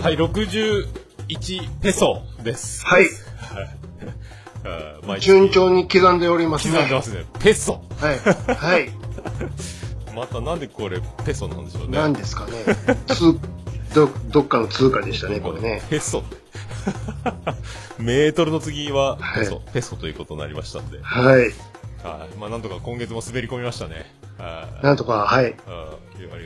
はい、61ペソです。はい。あー毎日順調に刻んでおりますね。刻んでますね。ペソはい。はい。またなんでこれペソなんでしょうね。何ですかね。つ、ど、どっかの通貨でしたね、これね。ペソ。メートルの次ははいペソ、ペソということになりましたんで。はい。はい。まあなんとか今月も滑り込みましたね。はい。なんとか、はい。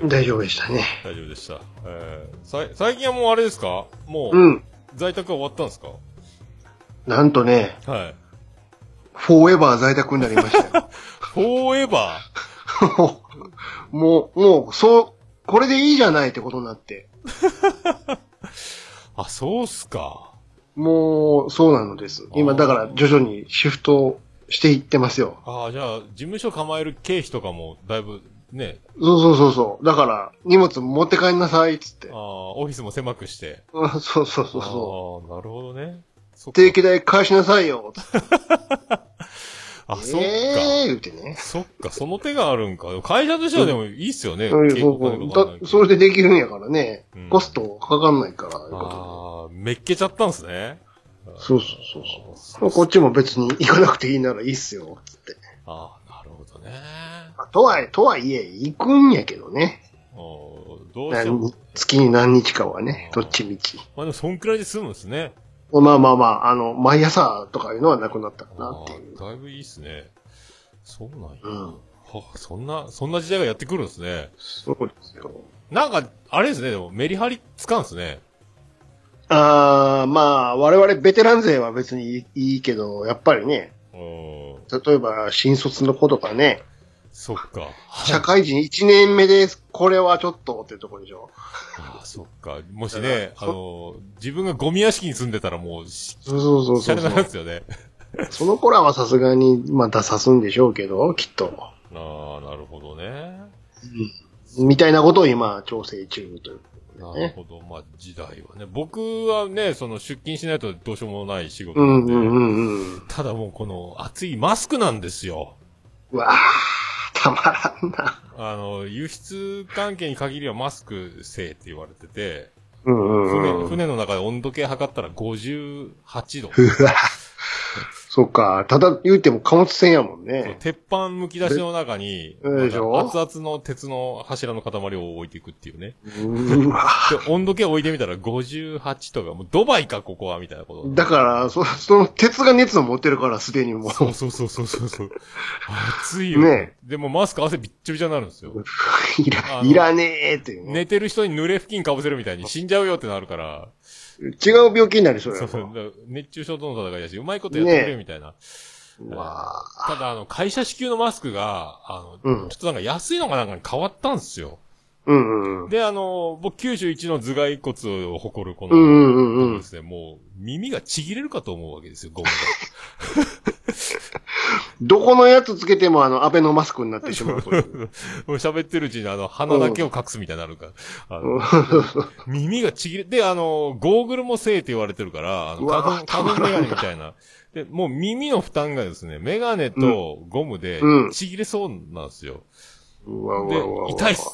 大丈夫でしたね。大丈夫でした。えー最近はもうあれですか？もう、うん。在宅は終わったんですか？なんとね、はい。フォーエバー在宅になりましたよ。フォーエバもう、もう、そう、これでいいじゃないってことになって。ー。あ、そうっすか。もう、そうなのです。今、だから、徐々にシフトしていってますよ。ああ、じゃあ、事務所構える経費とかも、だいぶ、ね、そうそうそうそう。だから、荷物持って帰んなさい、っつってあ。あ、オフィスも狭くして。う んそうそうそうそああ、なるほどね。定期代返しなさいよ、つって。あ、そっか。ええー、言ってね。そっか、その手があるんか。会社としてはでもいいっすよね。うん結構お金かかんないだそれでできるんやからね。うんコストかかんないから、ああ、めっけちゃったんすね。そうそうそうそう。こっちも別に行かなくていいならいいっすよ、つって。ああ、なるほどね。まあとはいえ、とはいえ、行くんやけどね。おーどうしても何。月に何日かはね、どっちみち。まあでも、そんくらいで済むんですね。まあまあまあ、あの、毎朝とかいうのはなくなったかなあっていう。あだいぶいいっすね。そうなんや。うんはそんな、そんな時代がやってくるんですね。そうですよ。なんか、あれですね、でも、メリハリつかんすね。あー、まあ、我々ベテラン勢は別にいいけど、やっぱりね、うん。例えば新卒の子とかね、そっか。社会人1年目でこれはちょっとってとこでしょ。ああ、そっか。もしね、あの、自分がゴミ屋敷に住んでたらもう、しそうそうそうしゃれなそうんですよね。その頃はさすがにまた刺すんでしょうけど、きっと。ああ、なるほどね。みたいなことを今調整中という。なるほど。まあ、時代はね。僕はね、その出勤しないとどうしようもない仕事うなんんで。うんうんうん。ただもうこの暑いマスクなんですよ。うわー、たまらんな。あの、輸出関係に限りはマスクせえって言われてて、うんうん船、うん。船の中で温度計測ったら58度。うわそっか、ただ言うても貨物船やもんね。鉄板むき出しの中に、でしょ？まだ熱々の鉄の柱の塊を置いていくっていうね。うわで、温度計置いてみたら58とか、もうドバイか、ここは、みたいなこと。だから、そその鉄が熱を持ってるから、すでにもう。そうそうそうそうそう。暑いよ。ねでもマスク汗びっちょびちょになるんですよ。いら、いらねえっていうね。寝てる人に濡れ布巾かぶせるみたいに死んじゃうよってなるから。違う病気になりそうやろ。そうそう。熱中症との戦いだし、うまいことやってくれよみたいな。うわただ、あの、会社支給のマスクが、あの、うんちょっとなんか安いのがなんかに変わったんですよ。うんうんうん。で、あの、僕91の頭蓋骨を誇るこの、うんうんうんうんですね、もう、耳がちぎれるかと思うわけですよ、ゴム どこのやつつけてもあの、アベノマスクになってしまうという。が。もう喋ってるうちにあの、鼻だけを隠すみたいになるから。耳がちぎれ、で、あの、ゴーグルもせえって言われてるから、あの花粉、花粉メガネみたいな。で、もう耳の負担がですね、メガネとゴムでうんちぎれそうなんですよ。うわうで。痛いっす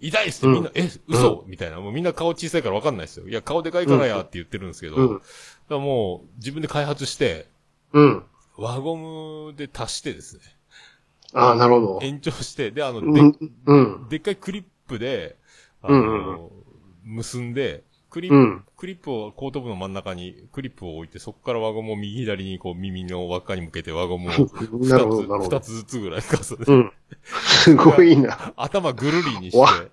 痛いっすってみんな、え、嘘？みたいな。もうみんな顔小さいからわかんないですよ。いや、顔でかいからやって言ってるんですけど、うんだからもう自分で開発して、うん。輪ゴムで足してですね、ああ、なるほど。延長して、で、あの、でうん。うん。でっかいクリップで、あうの、結んで、クリップ、うん。クリップを後頭部の真ん中にクリップを置いて、そこから輪ゴムを右左にこう耳の輪っかに向けて輪ゴムを 二つ。二つずつぐらい重ねて、うん。すごいな。頭ぐるりにしてわ、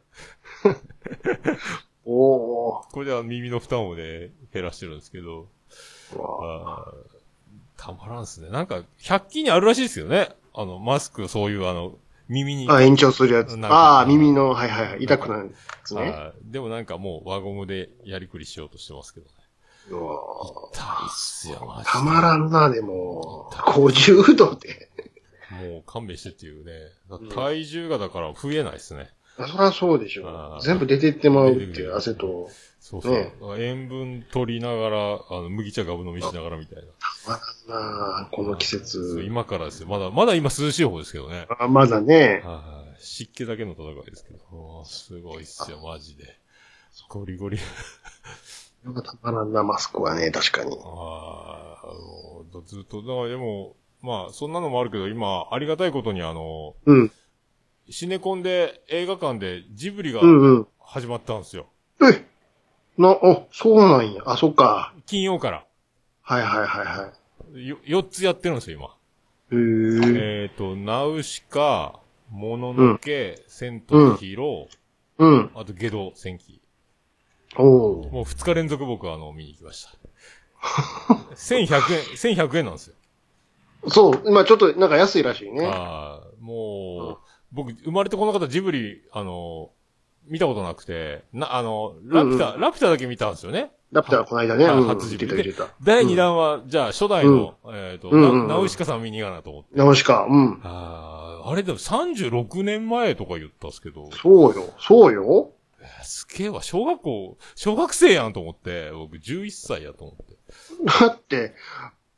おー。これでは耳の負担をね、減らしてるんですけど、うわあーたまらんっすね。なんか、100均にあるらしいですよね。あの、マスク、そういうあの、耳に。あ、延長するやつ。ああ、耳の、はいはいはい。痛くなるやつね。あーでもなんかもう輪ゴムでやりくりしようとしてますけどね。うわ痛いっすよ、マジで。たまらんな、でも。50度で。もう勘弁してっていうね。体重がだから増えないですね。そりゃそうでしょ。全部出てってまうっていう汗と。そうそう。ね塩分取りながら、あの、麦茶ガブ飲みしながらみたいな。たまらんな、この季節。今からですよ。まだ、まだ今涼しい方ですけどね。あまだね。はい。湿気だけの戦いですけど。すごいっすよ、マジで。ゴリゴリ。れがたまらんな、マスクはね、確かに。ああ、ずっと、だからでも、まあ、そんなのもあるけど、今、ありがたいことにあの、うん。シネコンで映画館でジブリがうんうん。始まったんですよ。えな、あ、そうなんや。あ、そっか。金曜から。はいはいはいはよ、4つやってるんですよ、い。へ今。え。えっ、と、ナウシカ、もののけ、千と千尋、うん。あとゲド戦記。おーもう2日連続僕はあの、見に行きました。1100円、1100円なんですよ。そう、今ちょっとなんか安いらしいね。ああ、もう、僕、生まれてこの方ジブリ、あの、見たことなくて、な、あの、ラピュタ、うんラピュタだけ見たんですよね。ラピュタはこの間ね。はうん。初自分言ってた。第2弾は、じゃあ、初代の、えっ、と、うんうんうんなナウシカさん見に行かなと思って。ナウシカ、うん。ああ、あれでも36年前とか言ったんですけど、そうよ。そうよ。すげえわ、小学校、小学生やんと思って、僕11歳やと思って。だって、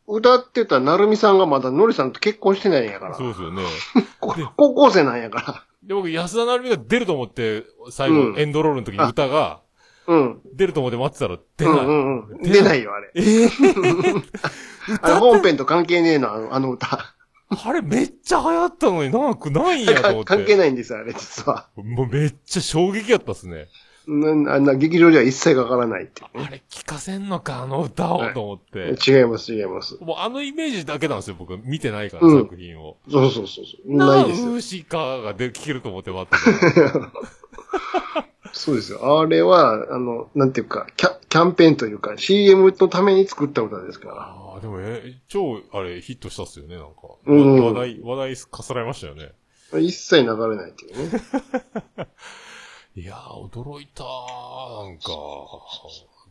歌ってたなるみさんがまだのりさんと結婚してないんやから。そうですよね。こ 高校生なんやから。で、僕、安田成美が出ると思って、最後、うんエンドロールの時に歌が、うん。出ると思って待ってたら出ない。うんうんうん。出ないよ、あれ。ええ あれ本編と関係ねえの、あのあの歌。あれめっちゃ流行ったのになんかないんやと思って。関係ないんですよ、あれ、実は。もうめっちゃ衝撃やったっすね。なあんな劇場では一切かからないっていうねあれ聞かせんのか、あの歌をと思って。違います、違います。もうあのイメージだけなんですよ、僕。見てないから、うん作品を。そうそうそうそう。なないですよ。ウーシカがで聞けると思って待ってた。そうですよ。あれは、あの、なんていうか、キャキャンペーンというか、CM のために作った歌ですから。ああ、でもえ、超、あれ、ヒットしたっすよね、なんか。うん話題、話題かさらいましたよね。一切流れないっていうね。いやー、驚いたー、なんか。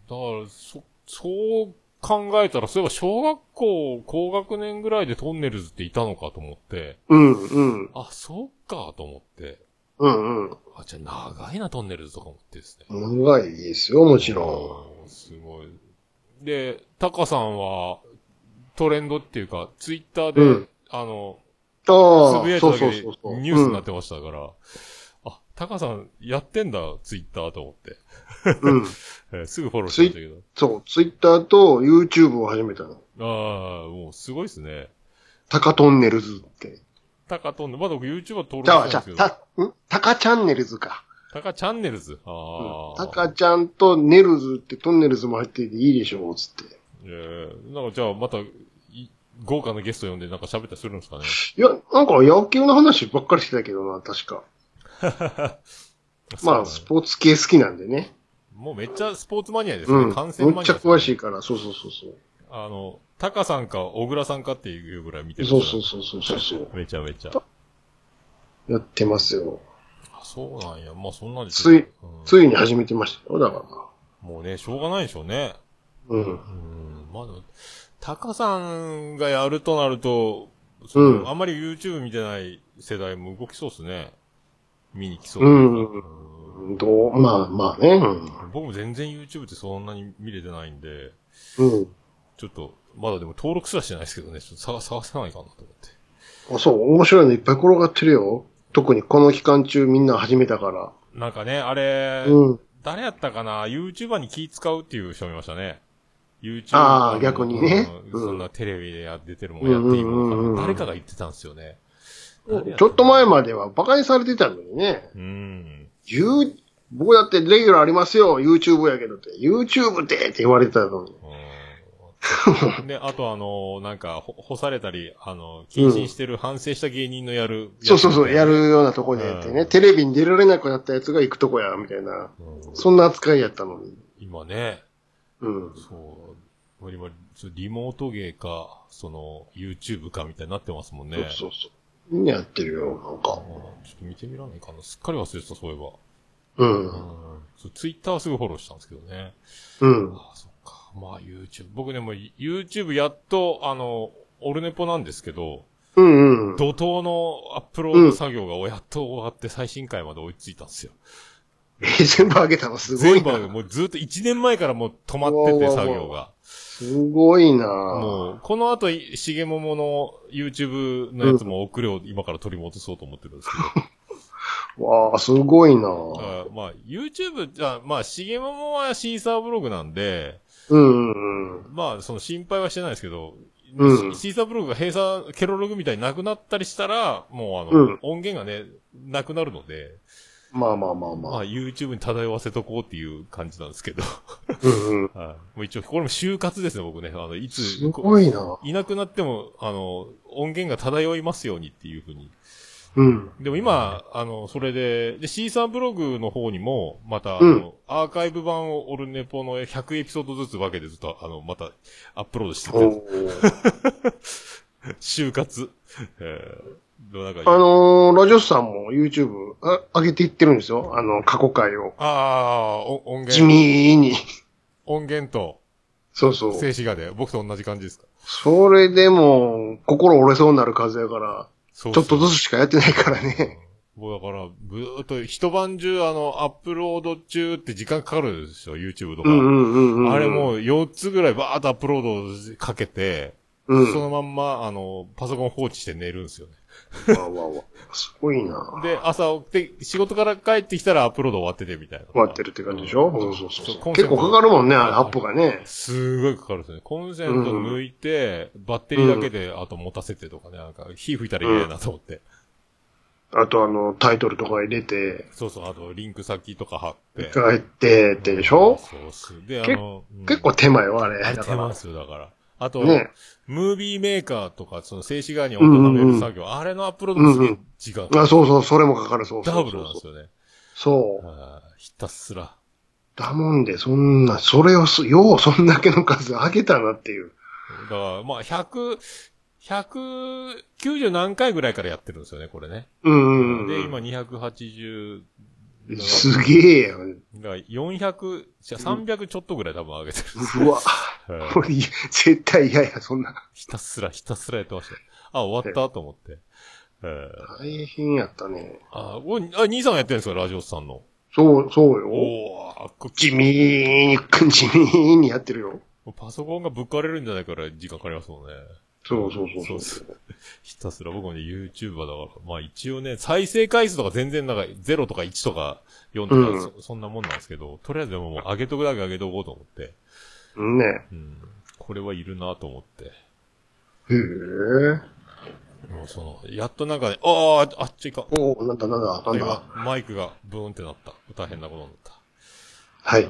だから、そ、そう考えたら、そういえば小学校高学年ぐらいでトンネルズっていたのかと思って、うん、うん、あ、そうかと思って、うん、うん。あ、じゃあ長いなトンネルズとか思ってですね。長いですよ、もちろうんすごい。で、タカさんは、トレンドっていうか、ツイッターで、うんあの、ん。ああ、つぶやいただけ。ニュースになってましたから、あ、タカさんやってんだ、ツイッターと思って。うん。うん。えーすぐフォローしましたけど。そう、ツイッターと YouTube を始めたの。ああ、もうすごいですね。タカトンネルズって。タカトンネまだ僕 YouTube は登録じゃあ、じゃしてないんですけど。あ、た、ん？タカチャンネルズか。タカチャンネルズ？あうんあ。タカちゃんとネルズってトンネルズも入ってていいでしょう、つって。えー、なんかじゃあまた、い豪華なゲスト呼んでなんか喋ったりするんですかね？いや、なんか野球の話ばっかりしてたけどな、確か。まあ、スポーツ系好きなんでね。もうめっちゃスポーツマニアですね。うん。観戦マニアめっちゃ詳しいから、そうそうそうそう。あの、タカさんか小倉さんかっていうぐらい見てるそうそうそうそうそうそう。めちゃめちゃ。やってますよ。あそうなんや。まあそんなんですついうんついに始めてましたよ、だかもうね、しょうがないでしょうね。ら。うん。うん。まだ、タカさんがやるとなると、うんあんまり YouTube 見てない世代も動きそうですね。見に来そううん。どう、まあまあね。うん僕も全然 YouTube ってそんなに見れてないんで、うん。うん。ちょっと、まだでも登録すらしてないですけどね、ちょっと探探せないかなと思って。あそう、面白いのいっぱい転がってるよ。特にこの期間中みんな始めたから。なんかね、あれ、うん。誰やったかな ?YouTuber に気使うっていう人もいましたね。YouTuber あー逆にねうんうんそんなテレビでや出てるもんやっていいもんかうんうんうんうんな。誰かが言ってたんですよね。ちょっと前までは馬鹿にされてたのにね。うん。僕だってレギュラーありますよ、YouTube やけどって。YouTube ってって言われてたのに。うんで、あとあの、なんか、ほ干されたり、あの、謹慎してる、反省した芸人のやる。そうそうそう、やる。るようなとこでってね、うんテレビに出られなくなったやつが行くとこや、みたいな。うんそんな扱いやったのに。今ね、うん。そう、今、そうリモート芸か、その、YouTube かみたいになってますもんね。そうそうそう。やってるよ、なんか。ちょっと見てみらないかな。すっかり忘れてた、そういえば。うん。うん。そう、ツイッターはすぐフォローしたんですけどね。うん。ああ、そっか。まあ、YouTube。僕でも、YouTube やっと、あの、オルネポなんですけど、うんうん。怒涛のアップロード作業がやっと終わって最新回まで追いついたんですよ。え全部上げたのすごい全部な。もうずっと1年前からもう止まってて作業が。すごいな。もう、この後、しげももの YouTube のやつも遅れを今から取り戻そうと思ってるんですけ わあ、すごいな。あまあ、YouTube、じゃまあ、しげももはシーサーブログなんで、うんうんうん。まあ、その心配はしてないですけど、うん。シーサーブログが閉鎖、ケロログみたいになくなったりしたら、もうあの、うん。音源がね、なくなるので、まあまあまあままあ、あ。YouTube に漂わせとこうっていう感じなんですけど。うんうん。はい。もう一応、これも就活ですね、僕ね。あの、いつ、すごいなこいなくなっても、あの、音源が漂いますようにっていうふうに。うん。でも今、あの、それで、で、C さんブログの方にも、また、あうんの、アーカイブ版をオルネポの100エピソードずつ分けてずっと、あの、また、アップロードしておて、ー 就活。えー、あのー、ラジオスさんも YouTube あ上げていってるんですよ。あの、過去回を。ああ、お音地源、味に。音源とそうそう。静止画で、僕と同じ感じですか？それでも、心折れそうになる数やから、そうちょっとずつ。つしかやってないからね。もうだから、ぶーっと一晩中、あの、アップロード中って時間かかるんですよ、YouTube とか。うんうんうんうん。あれもう4つぐらいバーっとアップロードかけて、うん。そのまんま、あの、パソコン放置して寝るんですよね。わわわ。すごいなで、朝起きて、仕事から帰ってきたらアップロード終わっててみたいな。終わってるって感じでしょ？うんうんそうそうそうコンセント結構かかるもんね、アップがね。すごいかかるんですよね。コンセント抜いて、バッテリーだけで、あと持たせてとかね、なんか、火吹いたら嫌やなと思って。あとあの、タイトルとか入れて、そうそう、あと、リンク先とか貼って。帰ってってでしょ？そうっす。で、あけの、うん結構手間よ、あれ。手間ですよ、だから。あと、ねムービーメーカーとか、その静止画に音はめる作業、あれのアップロードもすげえ時間、あ、そうそう、それもかかる、そうそう。ダブルなんですよね。そう。ひたすら。だもんで、そんな、それをす、ようそんだけの数上げたなっていう。だから、まあ、100、190何回ぐらいからやってるんですよね、これね。うんうんうん。で、今280、すげえよ。だから400、じゃあ300ちょっとぐらい多分上げてる。うわ、はいこれ、絶対嫌や、そんな。ひたすら、ひたすらやってましたよ。あ、終わったと思って。えー、大変やったね。あ、お、あ、兄さんやってるんですか、ラジオスさんの？そう、そうよ。おー、こ地味に、地味にやってるよ。パソコンがぶっ壊れるんじゃないから時間かかりますもんね。そうそうそうそうそう。ひたすら僕もね、YouTuber だから。まあ一応ね、再生回数とか全然なんか0とか1とか4とか、うんそそんなもんなんですけど、とりあえずでももう上げとくだけ上げとこうと思って。ねうん。これはいるなと思って。へえ。もうその、やっとなんかね、ああ、あっちいかん。おおなんだなんだ、なん今だ。、マイクがブーンってなった。大変なことになった。はい。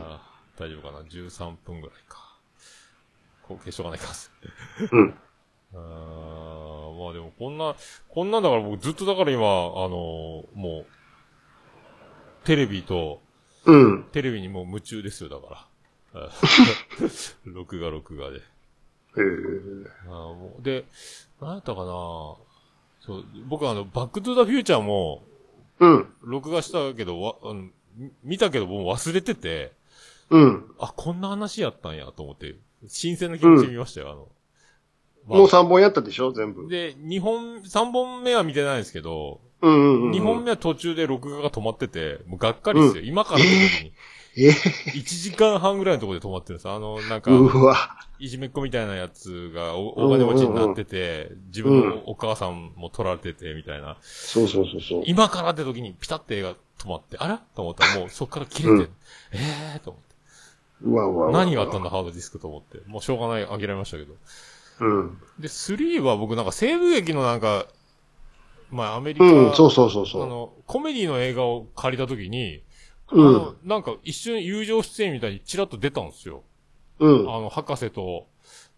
大丈夫かな ?13 分ぐらいか。こう消しとかないか。うん。まあでもこんな、こんなんだから僕ずっとだから今、あのーもう、テレビと、うん。テレビにもう夢中ですよ、だから。あ 録画録画で。へえ。あーもうで、なんやったかなそう、僕あの、バックトゥザフューチャーも、うん。録画したけど、わ、あの、み見たけどもう忘れてて、うん。あ、こんな話やったんやと思って、新鮮な気持ちで見ましたよ、あの。まあもう3本やったでしょ？全部。で、2本、3本目は見てないんですけど、うんうんうん。2本目は途中で録画が止まってて、もうがっかりですよ。今からの時に。え1時間半ぐらいのところで止まってるんです。あの、なんか、うわ。いじめっ子みたいなやつがお大金持ちになってて、自分のお母さんも取られてて、みたいな。そうそうそうそう。今からって時にピタって映画止まって、あら？と思ったらもうそっから切れて、うんええー？と思って。うわうわうわ。何があったんだ、ハードディスクと思って。もうしょうがない、諦めましたけど。うん。で、3は僕なんか西部劇のなんか、まあアメリカ、うん、そうそうそうそう。あの、コメディの映画を借りた時に、うんあの、なんか一瞬友情出演みたいにチラッと出たんですよ。うん。あの、博士と、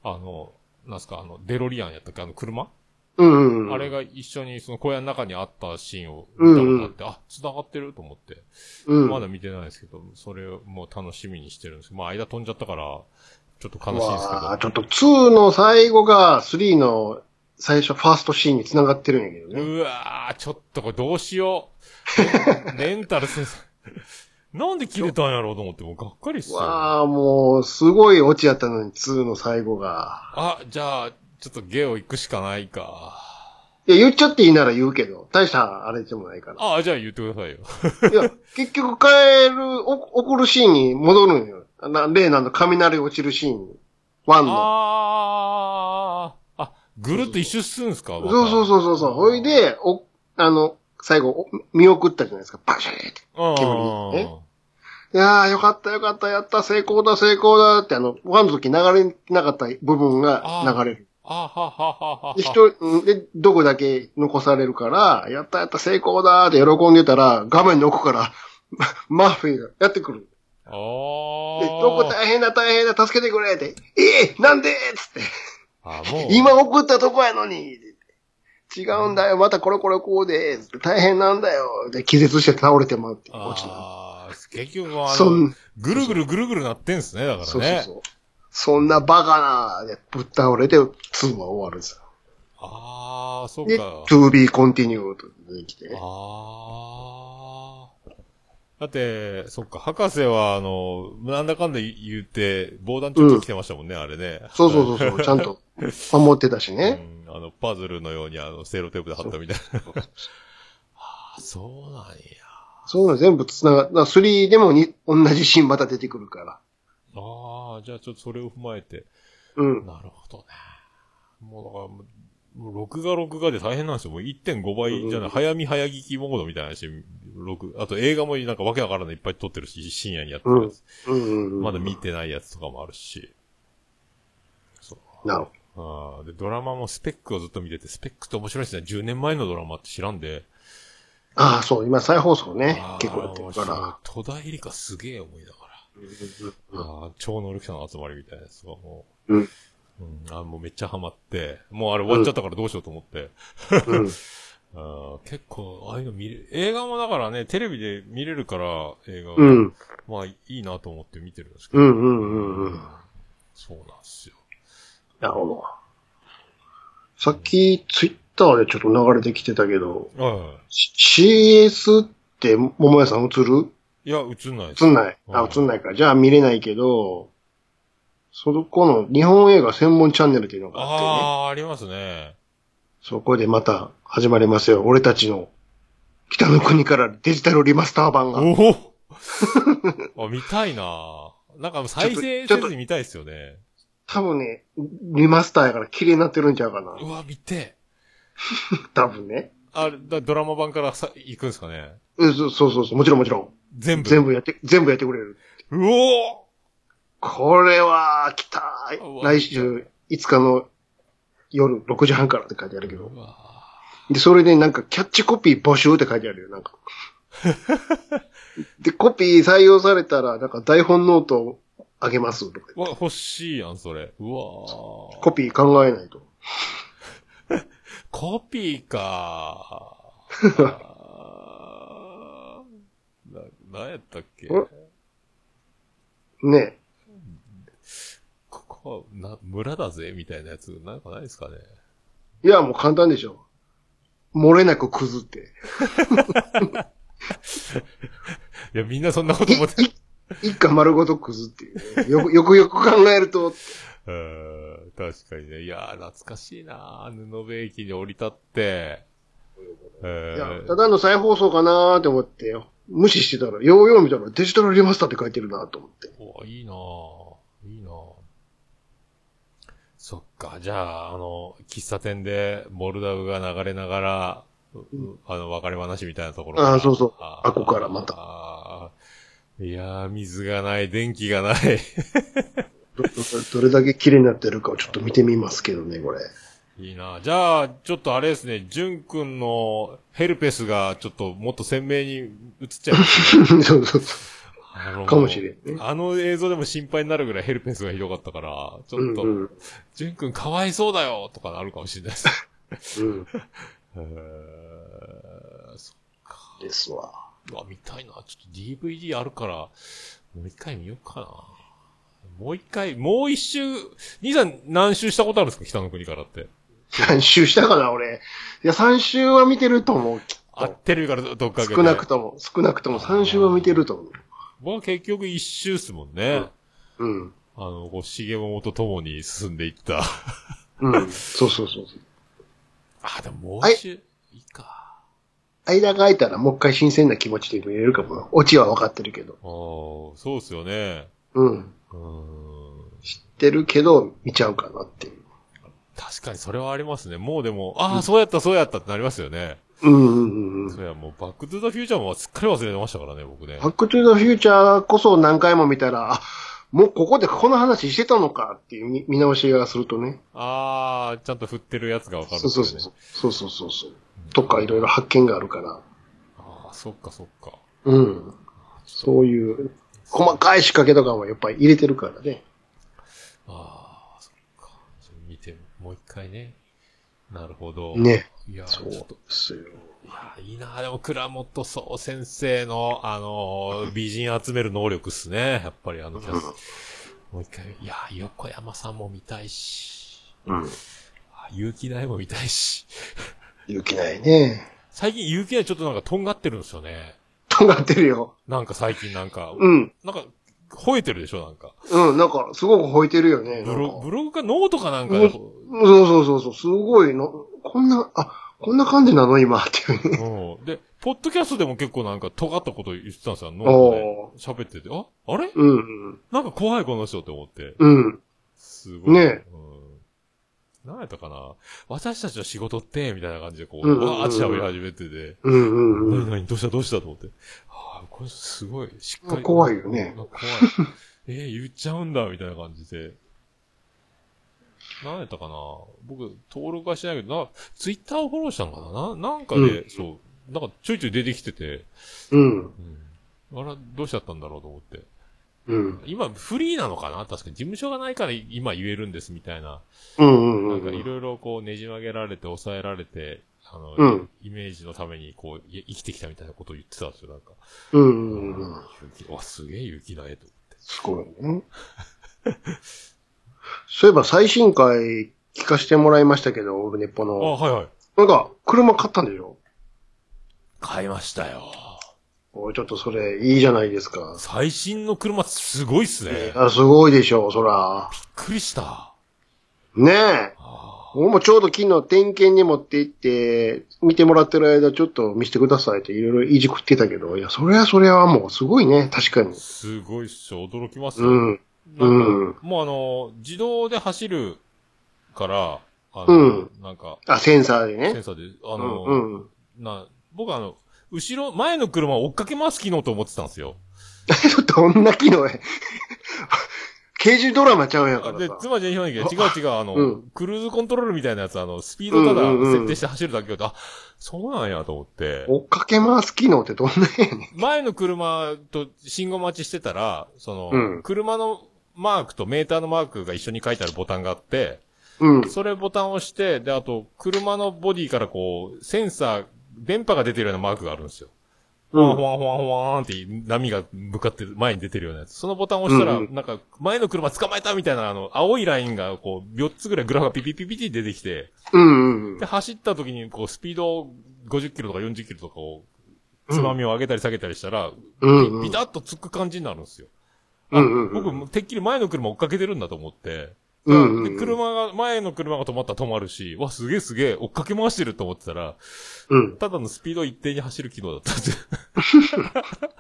あの、なんすか、あの、デロリアンやったっけあの、車、うんうん。あれが一緒にその小屋の中にあったシーンを見たことあって、あ、繋がってると思って。うん。まだ見てないですけど、それをもう楽しみにしてるんですけど、まあ間飛んじゃったから、ちょっと悲しいですけど。ちょっと2の最後が3の最初ファーストシーンに繋がってるんやけどね。うわー、ちょっとこれどうしよう。レンタル先生。なんで切れたんやろうと思って、もうがっかりっすよ。わあもう、すごいオチやったのに2の最後が。あ、じゃあ、ちょっとゲオ行くしかないか。いや、言っちゃっていいなら言うけど、大したあれでもないから。あ、じゃあ言ってくださいよ。いや、結局帰る、お怒るシーンに戻るんよ。な、例のあの雷落ちるシーンに。ワンの。あー、あ、ぐるっと一周するんですか？そうそうそうそうそう。ほいで、お、あの、最後、お見送ったじゃないですか。バシャーって。うん。煙ねいやー、よかったよかった、やった、成功だ、成功だって、あの、ワンの時流れなかった部分が流れる。あははははは。で、一人、うんで、どこだけ残されるから、やったやった、成功だって喜んでたら、画面の奥から、マーフィーがやってくる。あで、ーどこ大変だ、大変だ、助けてくれって。ええなんでつって。あ、もう。今送ったとこやのに。違うんだよ、またこれこれこうで、大変なんだよ。で、気絶して倒れてまうって、落ちた。ああ、結局あそのん、ぐるぐるぐるぐるなってんすね、だからね。そうそうそう。そんなバカな、で、ぶっ倒れて、2は終わるんですよ。ああ、そうで、か。to be continued と出てきて。ああ。だって、そっか、博士は、あの、なんだかんだ言って、防弾ちょっと来てましたもんね、あれね。そうそうそうそう、ちゃんと 守ってたしね。うん、あの、パズルのように、あの、セロテープで貼ったみたいな。ああ、そうなんや。そういうの全部繋が、だから3でもに同じシーンまた出てくるから。ああ、じゃあちょっとそれを踏まえて。うん。なるほどね。もうだからもう、録画録画で大変なんですよ。もう1.5倍じゃない、うん早見早聞きモードみたいなし、録、あと映画もなんかわけわからないいっぱい撮ってるし、深夜にやってるやつ。うんうんうん。まだ見てないやつとかもあるし。そう。なるああで、ドラマもスペックをずっと見てて、スペックって面白いですね。10年前のドラマって知らんで。ああ、そう、今再放送ね結構やってるから。戸田恵梨香すげえ思いながら。ああ、超能力者の集まりみたいなやつがもう。うん。うん、あもうめっちゃハマって、もうあれ終わっちゃったからどうしようと思って。うん。あー結構、ああいうの見れ、映画もだからね、テレビで見れるから、映画。うん。まあ、いいなと思って見てるんですけど。うんうんうんうん。そうなんですよ。なるほど。さっき、ツイッターでちょっと流れてきてたけど、は C- CS って、桃屋さん映る？い。いや、映んない。映んない。あ、うん映んないから。じゃあ見れないけど、そこの日本映画専門チャンネルっていうのがあってね。ああ、ありますね。そこでまた始まりますよ。俺たちの北の国からデジタルリマスター版が。おおあ、見たいななんか再生せずに見たいですよね。多分ね、リマスターやから綺麗になってるんちゃうかな。うわ、見て。多分ね。あだドラマ版からさ、行くんですかね。うんそうそうそうそう。もちろんもちろん。全部。全部やって、全部やってくれる。うおこれは、来た来週5日の夜6時半からって書いてあるけど。で、それでなんかキャッチコピー募集って書いてあるよ、なんか。で、コピー採用されたら、なんか台本ノートをあげますとか。うわ、欲しいやん、それ。うわコピー考えないと。コピーか あーな、なんやったっけ？んねここ、な、村だぜみたいなやつ、なんかないですかね？いや、もう簡単でしょ。漏れなくくずって。いや、みんなそんなこと思って、い一家丸ごとくずっていうね、よくよくよく考えると、うん確かにね。いやー、懐かしいな布部駅に降り立って、えいやー、ただの再放送かなーって思って、無視してたら、ようよう見たらデジタルリマスターって書いてるなと思って。おいいなぁ。いいなぁ。そっか、じゃあ、あの、喫茶店でモルダウが流れながら、うあの、別れ話みたいなところああそうそう。ああこからまた。いやー、水がない、電気がない。どどどれだけ綺麗になってるかをちょっと見てみますけどね、これ。いいな。じゃあ、ちょっとあれですね、ジュン君のヘルペスがちょっともっと鮮明に映っちゃいますね。そうそうそう。あのかもしれんねあの映像でも心配になるぐらいヘルペスがひどかったから、ちょっと、うんうん。ジュン君かわいそうだよとかなるかもしれないです。うん。えー、そですわ。うわ、見たいな。ちょっと DVD あるから、もう一回見ようかな。もう一回、もう一周、兄さん何周したことあるんですか？北の国からって。3週したかな、俺。いや、3週は見てると思う。きっあ、テレビからどっかけて。少なくとも、少なくとも3週は見てると思僕は結局一周っすもんね。う。うん。あの、こう、重桃と共に進んでいった。うん。そうそうそう。あ、でももう一周、いいか。間が空いたらもう一回新鮮な気持ちで見れるかもな。オチは分かってるけど。ああ、そうっすよね。うん。うーん。知ってるけど、見ちゃうかなっていう。確かにそれはありますね。もうでも、ああ、そうやった、そうやったってなりますよね。うんうんうん。そりゃもう、バックトゥザフューチャーもすっかり忘れてましたからね、僕ね。バックトゥザフューチャーこそ何回も見たら、あ、もうここでこの話してたのかっていう見見直しがするとね。あー、ちゃんと振ってるやつがわかるね。そうそう。そうそうそうそう。とかいろいろ発見があるから。あー、そっかそっか。うん。そういう、細かい仕掛けとかもやっぱり入れてるからね。あー、そっか。見て、もう一回ね。なるほど。ね。いや、ちそうですよ。いや、いいなでも、倉本総先生の、あのー美人集める能力っすね。やっぱりあのキャス、もう一回、いや、横山さんも見たいし、うん。あ結城大も見たいし。勇気ないね。最近結城大ちょっとなんかとんがってるんですよね。とんがってるよ。なんか最近なんか、うん。なんか、吠えてるでしょなんか。うん、なんか、すごく吠えてるよね。ブロブログかノートかなんかで、うんそうそうそうそう、すごいの、こんな、あ、こんな感じなの？今っていうね。うん。で、ポッドキャストでも結構なんか尖ったこと言ってたんですよ。ノートおで喋ってて、ああれ？うん、うん。なんか怖いこの人って思って。うん。すごい。ねうん。何やったかな私たちの仕事って、みたいな感じでこう、うんうんうんわーって喋り始めてて、うん、うん、うん。何何どうしたどうしたと思って。ああ、これすごい、しっかり。怖いよね怖い。えー、言っちゃうんだ、みたいな感じで。何やったかな？僕、登録はしてないけど、な、ツイッターをフォローしたのかな？ななんかで、うんそう、なんかちょいちょい出てきてて、うん、うん。あら、どうしちゃったんだろうと思って。うん。今、フリーなのかな？確かに事務所がないから今言えるんですみたいな。うん、なうんん。かいろいろこうねじ曲げられて抑えられて、あの、うんイメージのためにこう、い生きてきたみたいなことを言ってたんですよ、なんか。うん、うん、うん。雪わ、すげえ雪だえと思って。すごいね。そういえば最新回聞かせてもらいましたけど、オルネポあ、の。はいはい。なんか、車買ったんでしょ？買いましたよ。おいちょっとそれ、いいじゃないですか。最新の車すごいっすね。びっあ、すごいでしょう、そら。くりした。ねえ。あ僕もちょうど昨日点検に持って行って、見てもらってる間ちょっと見せてくださいっていろいろいじくってたけど、いや、それはそれはもうすごいね、確かにー。すごいっしょ、驚きますよ。うん。うんもうあの、自動で走るから、あの、うんなんか、あ、センサーでね。センサーで、あうの、ん、うん。な、僕あの、後ろ、前の車を追っかけ回す機能と思ってたんですよ。どんな機能や。刑事ドラマちゃうんやからでさ、。つまり言わなきゃ違う違う、あの、うんクルーズコントロールみたいなやつ、あの、スピードただうんうんうん設定して走るだけだと、あ、そうなんやと思って、追っかけ回す機能ってどんなやねん。前の車と信号待ちしてたら、その、うん車のマークとメーターのマークが一緒に書いてあるボタンがあって、うん。それボタンを押して、で、あと、車のボディからこう、センサー、電波が出てるようなマークがあるんですよ。ほわんほわんほわんほわんって波が向かってる、前に出てるようなやつ。そのボタンを押したら、うんうんなんか、前の車捕まえたみたいな、あの、青いラインが、こう、4つぐらいグラフがピピピピって出てきて、うんうんで、走った時に、こう、スピードを50キロとか40キロとかを、つまみを上げたり下げたりしたら、うんうんピピタッとつく感じになるんですよ。あうんうんうん僕、てっきり前の車追っかけてるんだと思って、うんうんうんで、車が、前の車が止まったら止まるし、わ、すげえすげえ、追っかけ回してると思ってたら、うん。ただのスピードを一定に走る機能だったんで。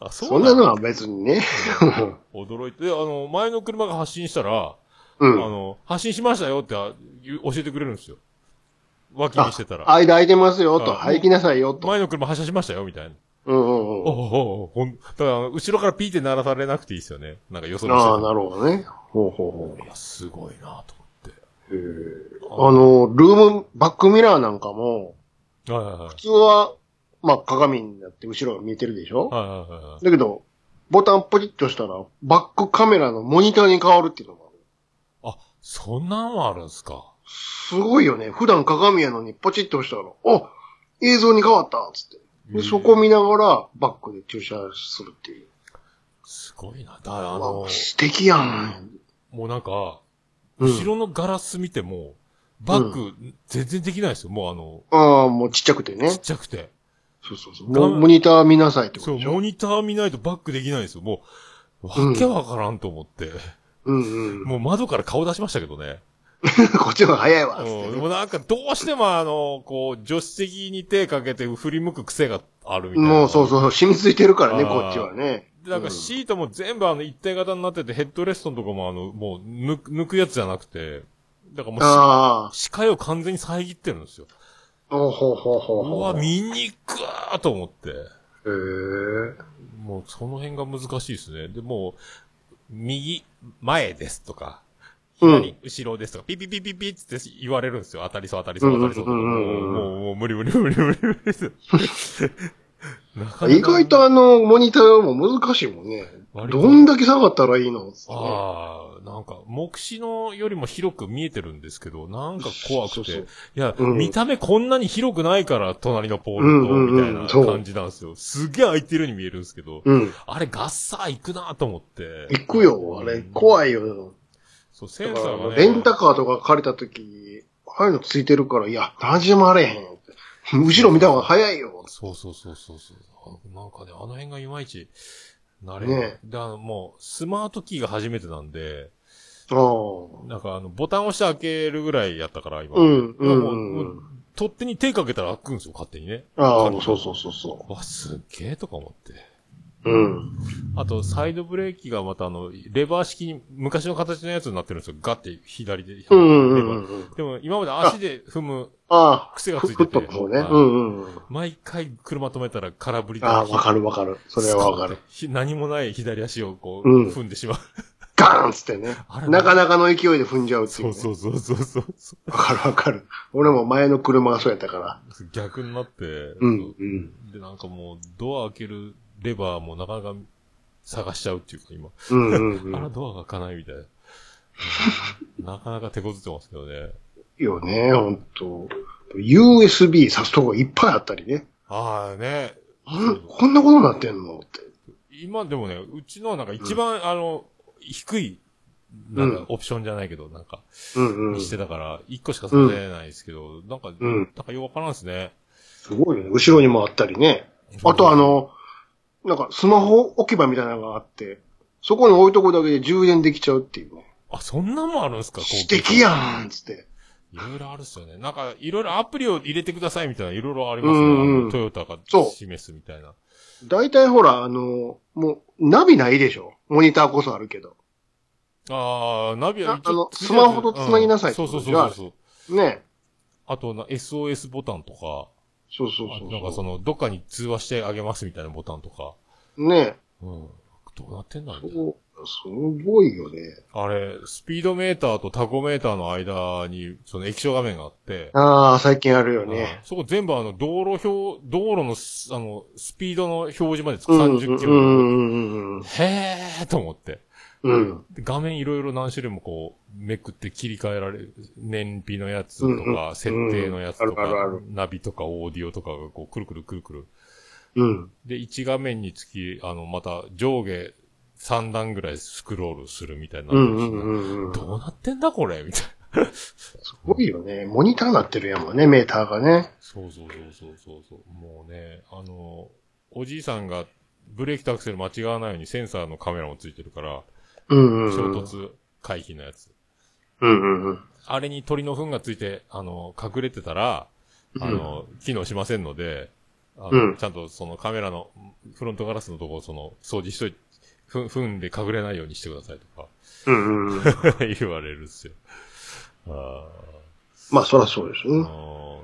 あ、そうそんなのは別にね。驚いて、で、あの、前の車が発進したら、あうん。の、発進しましたよって教えてくれるんですよ。脇にしてたら。間空いてますよと。あはい、行きなさいよと。前の車発車しましたよ、みたいな。うんうんおうん。おおおほん、だから、後ろからピーって鳴らされなくていいですよね。なんかよそ見しててああ、なるほどね。ほうほうほいや、すごいなと思って。う。へえあの、ルーム、バックミラーなんかも、はいはいはい普。通は、まあ、鏡になって後ろが見えてるでしょ？はいはいはいはい。だけど、ボタンポチッとしたら、バックカメラのモニターに変わるっていうのがある。あ、そんなんもあるんすか？すごいよね。普段鏡やのにポチッと押したら、あ映像に変わったつって。でそこ見ながら、バックで駐車するっていう。すごいな。だから、あのあ、素敵やん。もうなんか、うん後ろのガラス見ても、バック、全然できないですよ。もうあの、ああ、もうちっちゃくてねちっ。ちゃくて。そうそうそう。モモニター見なさいってこそう、とでしょ？モニター見ないとバックできないんですよ。もう、わけわからんと思って。うんうん。もう窓から顔出しましたけどね。こっちの方が早いわ。うん。でもなんかどうしてもあの、こう、助手席に手かけて振り向く癖があるみたいな。もうそうそう、染みついてるからね、こっちはね。でなんかシートも全部あの一体型になってて、ヘッドレストのとこもあの、もう抜く、抜くやつじゃなくて、だからもう。視界を完全に遮ってるんですよ。おほほほほ。うわ、見にくーと思って。へえ。もうその辺が難しいですね。で、もう、右、前ですとか、うん左、後ろですとか、ピピピピピって言われるんですよ。当たりそう当たりそう当たりそうもう、もう、無理無理無理無理無理です。なかなか意外とあの、モニターも難しいもんね。どんだけ下がったらいいのああ、なんか、目視のよりも広く見えてるんですけど、なんか怖くて。そうそういや、うん見た目こんなに広くないから、隣のポールと、みたいな感じなんですよ。すげえ開いてるように見えるんですけど、うん。あれガッサー行くなと思って。行くよ、あれ。怖い。いよ。そう、センサーがね。レンタカーとか借りた時、ああいうのついてるから、いや、始まれへん。後ろ見た方が早いよ。そうそうそうそうそう。あなんかね、あの辺がいまいち、慣れねない。で、あの、もう、スマートキーが初めてなんで、ああ。なんかあの、ボタン押して開けるぐらいやったから、今。うん、うん、もううん取っ手に手かけたら開くんですよ、勝手にね。ああ、そうそうそうそわ、すっげえとか思って。う。うん。あと、サイドブレーキがまたあの、レバー式に、昔の形のやつになってるんですよ。ガッて左で。うん、うん、うんうん。でも、今まで足で踏む、ああ、癖がついててうね。はいうん、うんうん。毎回車止めたら空振りで。ああ、わかるわかる。それはわかる。ひ何もない左足をこう、うん踏んでしまう。ガーンっつってね。なかなかの勢いで踏んじゃうっていう、ね。そうそうそうそうそう。わかるわかる。俺も前の車がそうやったから。逆になって、うん、うん。で、なんかもう、ドア開けるレバーもなかなか探しちゃうっていうか、今。うん、うん、うあら、ん。ドアが開かないみたいな。うんなかなか手こずってますけどね。いいよね、ほんと。USB 挿すとこいっぱいあったりね。ああね。んこんなことになってんの？って。今でもね、うちのはなんか一番、あの、低い、なんかオプションじゃないけど、なんか、うんうん。にしてたから、一個しかさせないですけど、なんか、うんなんかよくわからんですね。すごいよね。後ろにもあったりね。あとあ、の、なんかスマホ置き場みたいなのがあって、そこに置いとくだけで充電できちゃうっていうね。あ、そんなんもあるんですか？素敵やんつって。いろいろあるっすよね。なんか、いろいろアプリを入れてくださいみたいな、いろいろありますね。うんうんトヨタが示すみたいな。大体ほら、あの、もう、ナビないでしょ？モニターこそあるけど。ああ、ナビはああのスマホと繋ぎなさいうんそうそうそうそう。ね。あとな、SOS ボタンとか、そうそうそうなんかその、どっかに通話してあげますみたいなボタンとか。ね。うん。どうなってんだろうすごいよね。あれ、スピードメーターとタコメーターの間に、その液晶画面があって、ああ、最近あるようんね。そこ全部あの、道路表、道路のす、あの、スピードの表示までつくうん30キロ。うんうんうんへーと思って。うん。で画面いろいろ何種類もこう、めくって切り替えられる。燃費のやつとうんか、うん設定のやつとかナビとかオーディオとかがこう、くるくるくるくる。うん。で、1画面につき、あの、また上下3段ぐらいスクロールするみたいになううんうんうん。すどうなってんだこれみたいな。ごいよね。モニターなってるやんもんね、メーターがね。そうそうそうそうそうそう。もうね、あの、おじいさんがブレーキとアクセル間違わないようにセンサーのカメラもついてるから、うんうん衝うん。突回避のやつ。うんうんうん。あれに鳥の糞がついて、あの、隠れてたら、あの、機能しませんので、あのうんちゃんとそのカメラのフロントガラスのとこをその掃除しといて、ふ、糞で隠れないようにしてくださいとかうんうん。言われるっすよ。あまあ、そらそうですーね。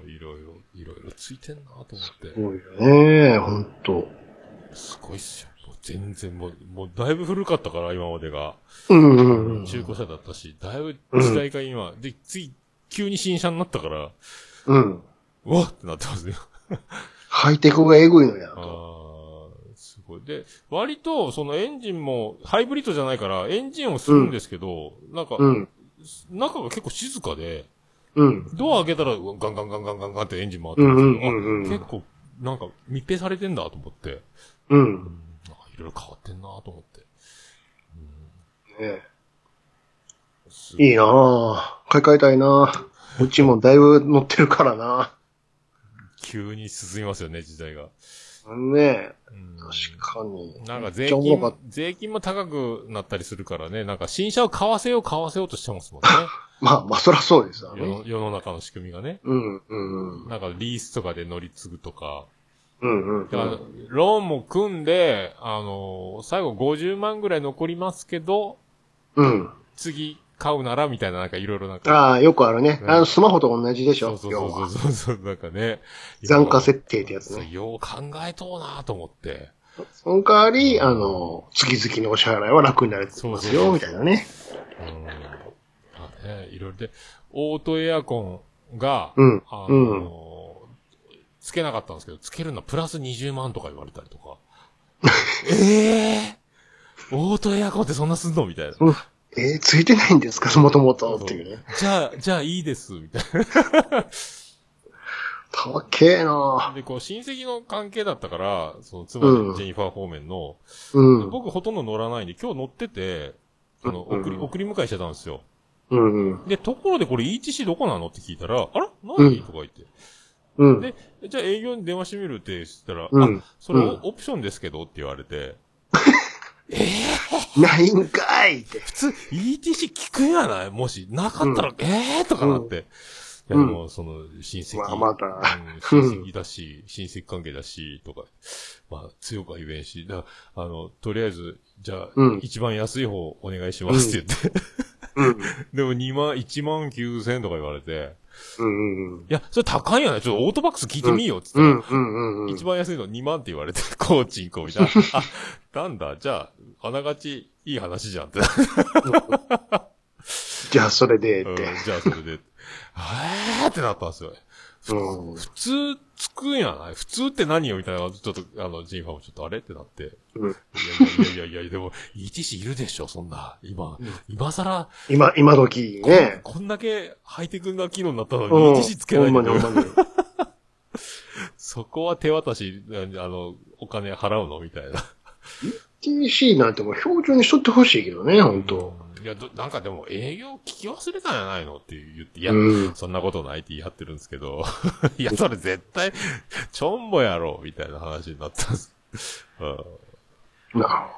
いろいろ、いろいろついてんなと思って。すごいよね、ほんと。すごいっすよ。全然もう、もうだいぶ古かったから、今までが。うんうんうん。中古車だったし、だいぶ時代が今、で、次、急に新車になったから、うん。うわっってなってますよ。ハイテクがエグいのやあと。あ、すごい。で、割と、そのエンジンも、ハイブリッドじゃないから、エンジンをするんですけど、なんか、うん。中が結構静かで、うん。ドア開けたら、ガンガンガンガンガンガンってエンジン回ってうんるんですけど、うんうんうんあ結構、なんか、密閉されてんだと思って、う。うんん、なんかいろいろ変わってんなと思って。ねすごいいいなぁ。買い替えたいなぁ。うちもだいぶ乗ってるからな急に進みますよね、時代が。ねうん確かに。なんか税めっちゃおもろか税金も高くなったりするからね、なんか新車を買わせよう買わせようとしてますもんね。まあ、まあ、そらそうですよ世ね。の世の中の仕組みがね。うん、うん、なんかリースとかで乗り継ぐとか。うん、うん。だから、ローンも組んで、あの最後50万ぐらい残りますけど、うん。次、買うならみたいななんかいろいろなんか。ああ、よくあるね。うんあの、スマホと同じでしょ。そうそうそうそうそう、なんかね。残価設定ってやつね。よう考えとうなと思って。その代わり、あの、月々のお支払いは楽になりますそうそうそうよ、みたいなね。うん。あね、いろいろで、オートエアコンが、うんあうんの、つけなかったんですけど、つけるのはプラス20万とか言われたりとか。え えー、オートエアコンってそんなすんのみたいな。うんえーついてないんですか？もともとっていうね。じゃあ、じゃあいいです、みたいたっけえなな。で、こう、親戚の関係だったから、その、つまりうんジェニファー方面の、うん。僕ほとんど乗らないんで、今日乗ってて、あの、うん送り、送り迎えしてたんですよ。うんうん。で、ところでこれ ETC どこなの？って聞いたら、あら？何、うんとか言って。うん。で、じゃあ営業に電話してみるって言ったら、うん。あ、それうん。オプションですけどって言われて、ないんかいって。普通 ETC 聞くやない？もし、なかったら、うん。ええー、とかなって。いや、うんもう、その、親戚。まあまた。うん、親戚だし、親戚関係だし、とか、まあ、強くは言えんし、だからあの、とりあえず、じゃあ、うん。一番安い方お願いしますって言って、うん。でも2万、1万9000とか言われて、うんうんいや、それ高いんやないちょっとオートバックス聞いてみようっつったら、うん。うんうんうん。一番安いの2万って言われて、コーチンコみたいな。あ、なんだ、じゃあ、あながちいい話じゃんって。じゃあ、それで、っうんて。じゃあそれで、えーってなったんですよ。うん。普通つくんやない？普通って何よみたいな、ちょっと、あの、ジンファーもちょっとあれ？ってなって。うんいやいやいやでも、ETC いるでしょ、そんな。今、今更、今、今時ね。こんだけハイテクな機能になったのにうん。ETC つけないほんまでにほんまに。そこは手渡し、あの、お金払うの？みたいな。TC なんてもう標準にしとってほしいけどね、ほんと。いや、どなんかでも営業聞き忘れたんじゃないのって言って、いや、うんそんなことないって言い張ってるんですけど、いや、それ絶対、ちょんぼやろ、みたいな話になったんです。うん、いな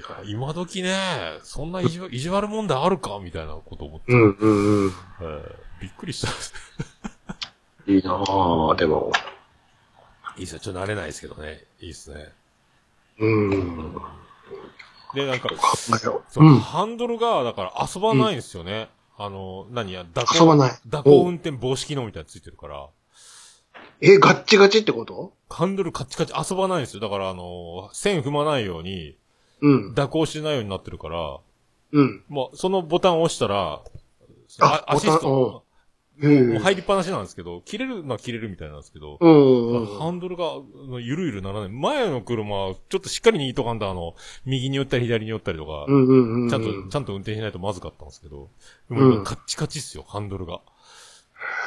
や、今時ね、そんな意地意地悪問題あるかみたいなこと思って、うんうんうん。えーびっくりした。いいなぁ、でも。いいっすよ、ちょっと慣れないですけどね。いいっすね。うん。考で、なんか、う。ん。ハンドルが、だから遊ばないんですよね。あの、何や、蛇遊ばない蛇行運転防止機能みたいなのついてるから。え、ガッチガチってこと？ハンドルカチカチ遊ばないんですよ。だからあの、線踏まないように、うん。蛇行しないようになってるから、うん。もうそのボタンを押したら、あアシスト、うん。もう入りっぱなしなんですけど、切れるのは切れるみたいなんですけど、うん。ハンドルが、ゆるゆるならない。前の車は、ちょっとしっかりにいとかんと、あの、右に寄ったり左に寄ったりとか。ちゃんと、ちゃんと運転しないとまずかったんですけど、でうカッチカチっすよ、ハンドルが。へ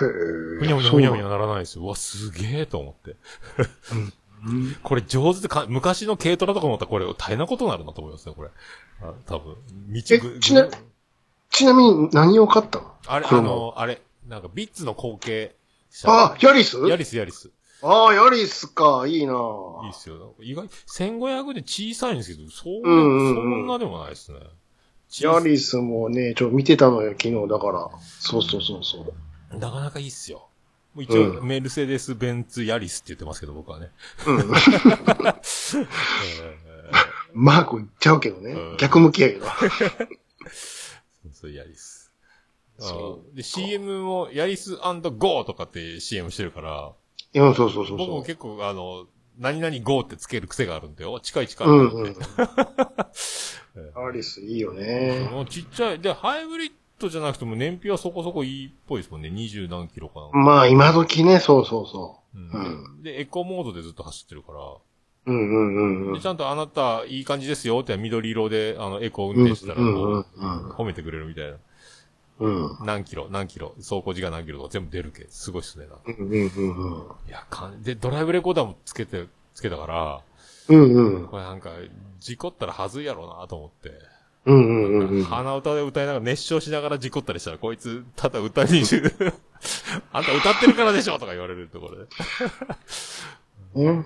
ふにゃふにゃふにゃふにゃならないですよ。うわ、すげえと思って。うん これ上手でか、昔の軽トラとか思ったらこれ大変なことになるなと思いますね、これ。あ多分。道ちなちなみに何を買ったの？あれ、あ車の、あれ、なんかビッツの後継車。あ、ヤリス？ヤリスヤリス。ああ、ヤリスか、いいないいっすよ。意外、1500で小さいんですけど、そう、うんうんうんそんなでもないですね。ヤリスもね、ちょ、見てたのよ、昨日、だから。そうそうそうそう。なかなかいいっすよ。もう一応、うメルセデス・ベンツ・ヤリスって言ってますけど、僕はね。うん。えマーク言っちゃうけどねうん。逆向きやけど。ーそう、ヤリス。で、CM も、ヤリスゴーとかって CM してるから、うん、そうそうそう僕もそ結構、あの、何々ゴーってつける癖があるんで、お、近い近い。う。うんうん。ってヤリスいいよね。もうちっちゃい。で、ハイブリッドじゃなくても燃費はそこそこいいっぽいですもんね。二十何キロかな。まあ、今時ね、そうそうそうう。んで、エコモードでずっと走ってるから。うんうんうんうで、ん。ちゃんとあなた、いい感じですよって緑色で、あの、エコ運転してたら、褒めてくれるみたいな。うん。何キロ、何キロ、走行時間何キロとか全部出るけ。すごいっすね。なんかうんうんうんうん。いや、かん、で、ドライブレコーダーもつけて、つけたから、うんうん。これなんか、事故ったらはずいやろうなと思って。うんうんうんうん。鼻歌で歌いながら熱唱しながら事故ったりしたら、こいつ、ただ歌に、あんた歌ってるからでしょとか言われるところで。うん。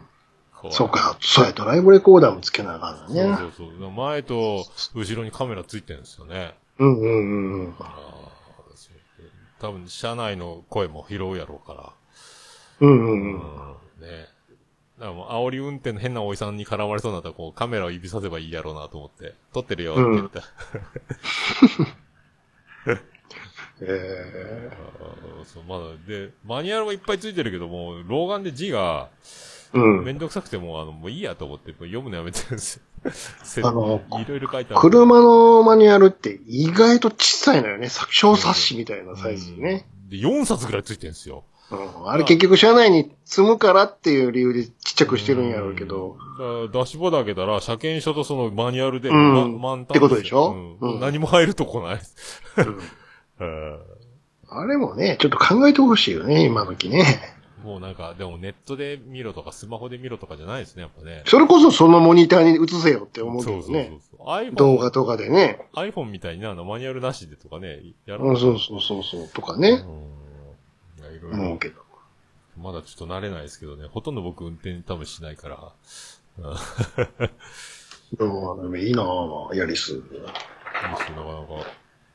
怖いそうか。そうや、ドライブレコーダーもつけなあかんのそうね。そうそう。前と後ろにカメラついてるんですよね。うんうんうんうん。多分、車内の声も拾うやろうから。うんうんううん。ん。ね。だからもう、煽り運転の変なおじさんに絡まれそうになったら、こう、カメラを指させばいいやろうなと思って、撮ってるよって言った。えあーそう、まだ、で、マニュアルはいっぱいついてるけども、老眼で字が、えうん。めんどくさくてもう、あの、もういいやと思って、もう読むのやめてるんですよ。せあのいろいろ書いてある。車のマニュアルって意外と小さいのよね。小冊子みたいなサイズでね。うん。で、4冊ぐらいついてるんですよ。うん。あれ結局車内に積むからっていう理由でちっちゃくしてるんやろうけど。うん。だダッシュボード開けたら、車検証とそのマニュアルで、うんま満タンってことでしょ？うんうん何も入るとこないうん あれもね、ちょっと考えてほしいよね、今時ね。もうなんか、でもネットで見ろとか、スマホで見ろとかじゃないですね、やっぱね。それこそそのモニターに映せよって思うけそうそうそうどね。そう。iPhone 動画とかでね。iPhone みたいにあの、マニュアルなしでとかね、やるうん、そうそうそうそう。とかうん。いね。やいろいろ、思うけど。まだちょっと慣れないですけどね。ほとんど僕運転多分しないから。うん、いいなぁ、ヤリス。いいっすよなかなか。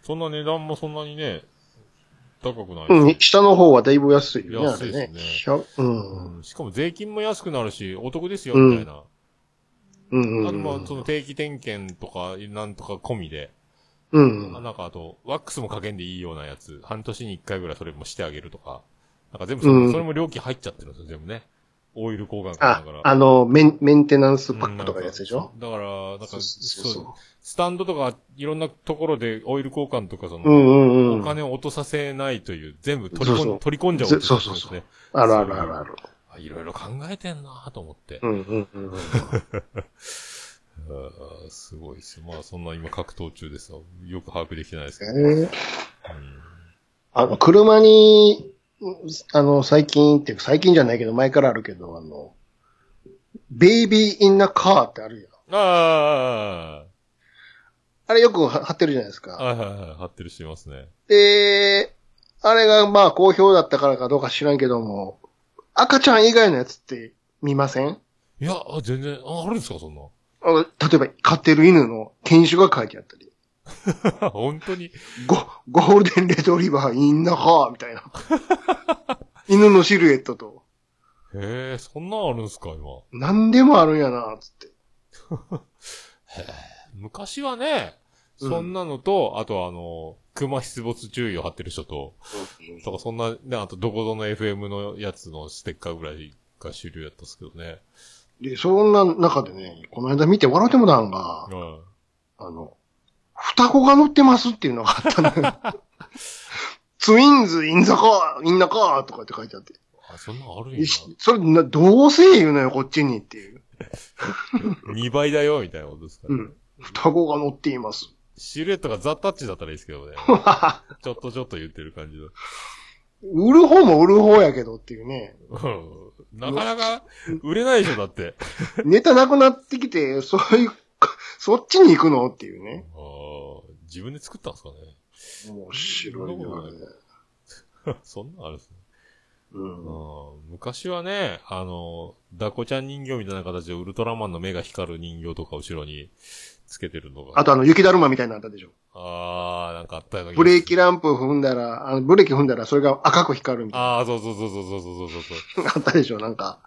そんな値段もそんなにね、高くないうん、下の方はだいぶ安いよね、安いですねうん。うんしかも税金も安くなるし、お得ですよ、うんみたいな。うん。うんあと、まあ、その定期点検とか、なんとか込みで、うん。あなんかあと、ワックスもかけんでいいようなやつ、半年に一回ぐらいそれもしてあげるとか、なんか全部そ,、れも料金入っちゃってるんですよ、全部ね。オイル交換だから。、あの、メン、メンテナンスパックとかやつでしょ？うんだから、なんか、そう。スタンドとか、いろんなところでオイル交換とか、その、うんうんうん。お金を落とさせないという、全部取り込んそう取り込んじゃおうとそうそうそう。あるあるあるある。あいろいろ考えてんなと思って。うんうんうんうん。すごいですよ。まあ、そんな今格闘中ですよ。よく把握できてないですけど。えーうんあの、車に、あの、最近っていうか、最近じゃないけど、前からあるけど、あの、ベイビーインナカーってあるよ。ああれよくは貼ってるじゃないですあ、か。はいはいはい、貼ってる人いますね。で、あれがまあ好評だったからかどうか知らんけども、赤ちゃん以外のやつって見ません？いや、あ全然、あ、あるんですか、そんな。あの例えば飼ってる犬の犬種が書いてあったり、本当に？ゴゴールデンレトリバーインナカーみたいな。犬のシルエットと、へえ、そんなんあるんですか、今。何でもあるんやな、つって。昔はね、そんなのと、あとあの、熊出没注意を貼ってる人と、とかそんな、ね、あとどこぞの FM のやつのステッカーぐらいが主流やったんですけどね。で、そんな中でね、この間見て笑ってもたんがう、ん。あの、双子が乗ってますっていうのがあったのよ。ツインズインザカー、インナカーとかって書いてあって。あ、そんなんあるんや。それな、どうせ言うのよ、こっちにっていう。2倍だよ、みたいなことですかね。うん。双子が乗っています。シルエットがザ・タッチだったらいいですけどね。ちょっとちょっと言ってる感じの。売る方も売る方やけどっていうね。うんなかなか売れないでしょ、だって。ネタなくなってきて、そういう、そっちに行くのっていうね。あー自分で作ったんですかね。面白いな、ね。そんなんあるんですね。うん、昔はね、あの、ダコちゃん人形みたいな形でウルトラマンの目が光る人形とか後ろにつけてるのが。あとあの、雪だるまみたいなのあったでしょ？ああ、なんかあったようなブレーキランプ踏んだら、あのブレーキ踏んだらそれが赤く光るみたいな。ああ、そうそうそうそうそうそうそうあったでしょ、なんか。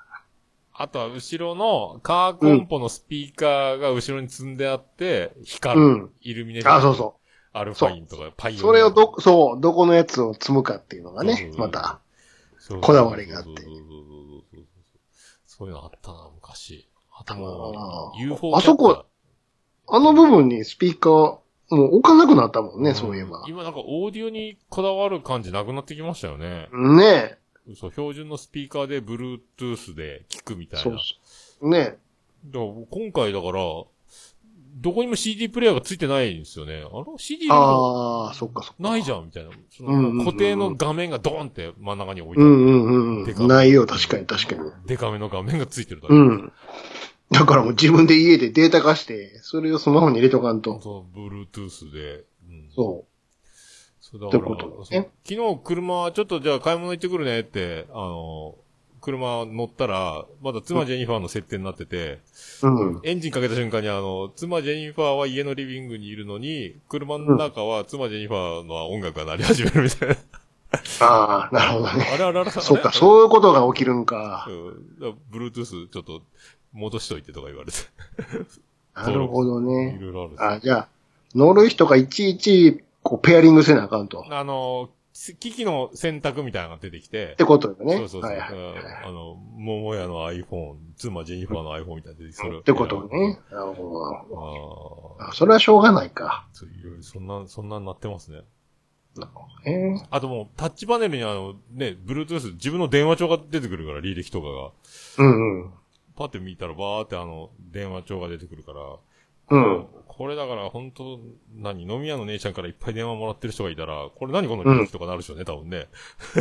あとは後ろのカーコンポのスピーカーが後ろに積んであって、光る、うん、イルミネーション。あ、そうそう。アルファインとかパイオニ。それをど、そう、どこのやつを積むかっていうのがね、また。こだわりがあってそういうのあったな、昔。あとあもう、ー UFO あそこあの部分にスピーカー、もう置かなくなったもんね、そういえば。今なんかオーディオにこだわる感じなくなってきましたよね。ねそう、標準のスピーカーで Bluetooth で聞くみたえ。いな。そうそう。ねえ。だ今回だから、どこにも CD プレイヤーがついてないんですよね。あの ?CD もああ、そっかそっか。ないじゃんみたいな。その固定の画面がドーンって真ん中に置いてある。うんうんうん。ないよ、確かに確かに。デカめの画面がついてるだけ。うん。だからもう自分で家でデータ化して、それをスマホに入れとかんと。そう、Bluetooth で。うん、そそうだから、ってことそうね昨日車、ちょっとじゃあ買い物行ってくるねって、あの、車乗ったら、まだ妻ジェニファーの設定になってて、う。うん。エンジンかけた瞬間にあの、妻ジェニファーは家のリビングにいるのに、車の中は妻ジェニファーの音楽が鳴り始めるみたいな。ああ、なるほどね。あれあれあれそっか、う。そういうことが起きるんか。うん。だから Bluetooth ちょっと戻しといてとか言われて。なるほどいね。ろいろあるあじゃあ、乗る人がいちいちこう、ペアリングせなあかんと。っあの、機器の選択みたいなのが出てきて、てことよね。そうそうそう。はいはいうんあの、桃屋の iPhone、妻ジェニファーの iPhone みたいなの出てきてそれをってことね。なるほあど。ああそれはしょうがないか。そういろいろそんな、そんなになってますね。えーあともう、タッチパネルにあの、ね、Bluetooth、自分の電話帳が出てくるから、履歴とかが。うんうん。パって見たら、バーってあの、電話帳が出てくるから。うん。これだから、本当何？飲み屋の姉ちゃんからいっぱい電話もらってる人がいたら、これ何この履歴とかなるでしょうね、多分ね。